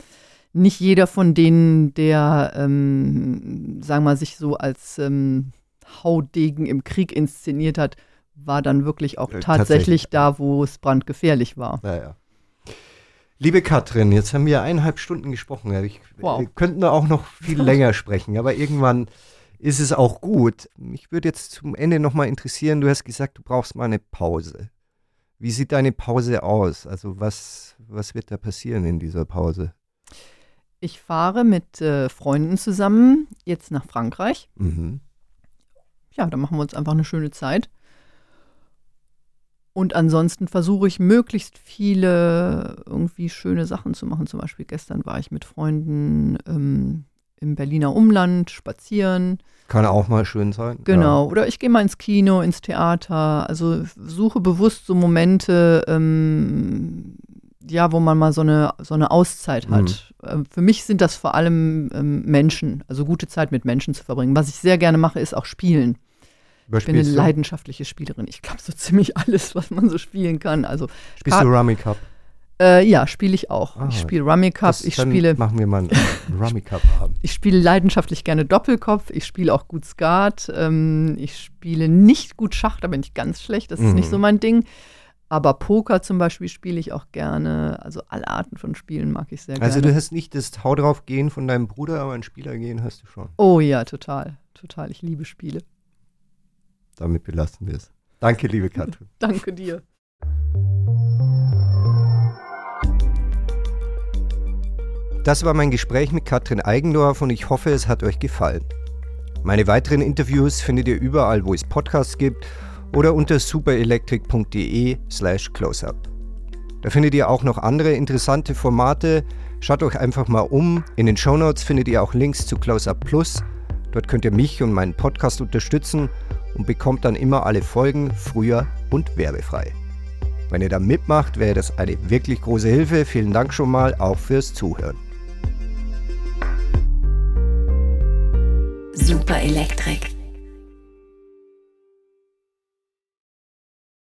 nicht jeder von denen, der, ähm, sagen wir mal, sich so als ähm, Haudegen im Krieg inszeniert hat, war dann wirklich auch Äh, tatsächlich, tatsächlich. da, wo es brandgefährlich war. Naja. Liebe Katrin, jetzt haben wir eineinhalb Stunden gesprochen. Ich, Wow. Wir könnten auch noch viel länger sprechen, aber irgendwann ist es auch gut. Mich würde jetzt zum Ende nochmal interessieren, du hast gesagt, du brauchst mal eine Pause. Wie sieht deine Pause aus? Also was, was wird da passieren in dieser Pause? Ich fahre mit äh, Freunden zusammen jetzt nach Frankreich. Mhm. Ja, da machen wir uns einfach eine schöne Zeit. Und ansonsten versuche ich möglichst viele irgendwie schöne Sachen zu machen. Zum Beispiel gestern war ich mit Freunden ähm, im Berliner Umland spazieren. Kann auch mal schön sein. Genau. Oder ich gehe mal ins Kino, ins Theater. Also suche bewusst so Momente, ähm, ja, wo man mal so eine, so eine Auszeit hat. Ähm, für mich sind das vor allem ähm, Menschen, also gute Zeit mit Menschen zu verbringen. Was ich sehr gerne mache, ist auch spielen. Ich bin eine du, leidenschaftliche Spielerin. Ich glaube so ziemlich alles, was man so spielen kann. Also spielst du Rummy Cup? äh, ja, spiele ich auch. Ah, ich spiele Rummy Cup, Das- ich spiele, Machen wir mal einen Rummy Cup Abend. ich spiele leidenschaftlich gerne Doppelkopf, ich spiele auch gut Skat, ähm, ich spiele nicht gut Schach, da bin ich ganz schlecht, das ist Mhm. nicht so mein Ding. Aber Poker zum Beispiel spiele ich auch gerne. Also alle Arten von Spielen mag ich sehr Also gerne. du hast nicht das Hau drauf gehen von deinem Bruder, aber ein Spieler gehen hast du schon. oh ja, total. Total. Ich liebe Spiele. Damit belassen wir es. Danke, liebe Katrin. Danke dir. Das war mein Gespräch mit Katrin Eigendorf und ich hoffe, es hat euch gefallen. Meine weiteren Interviews findet ihr überall, wo es Podcasts gibt oder unter superelectric.de slash closeup. Da findet ihr auch noch andere interessante Formate. Schaut euch einfach mal um. In den Shownotes findet ihr auch Links zu Closeup Plus. Dort könnt ihr mich und meinen Podcast unterstützen und bekommt dann immer alle Folgen früher und werbefrei. Wenn ihr da mitmacht, wäre das eine wirklich große Hilfe. Vielen Dank schon mal auch fürs Zuhören. Super Elektrik.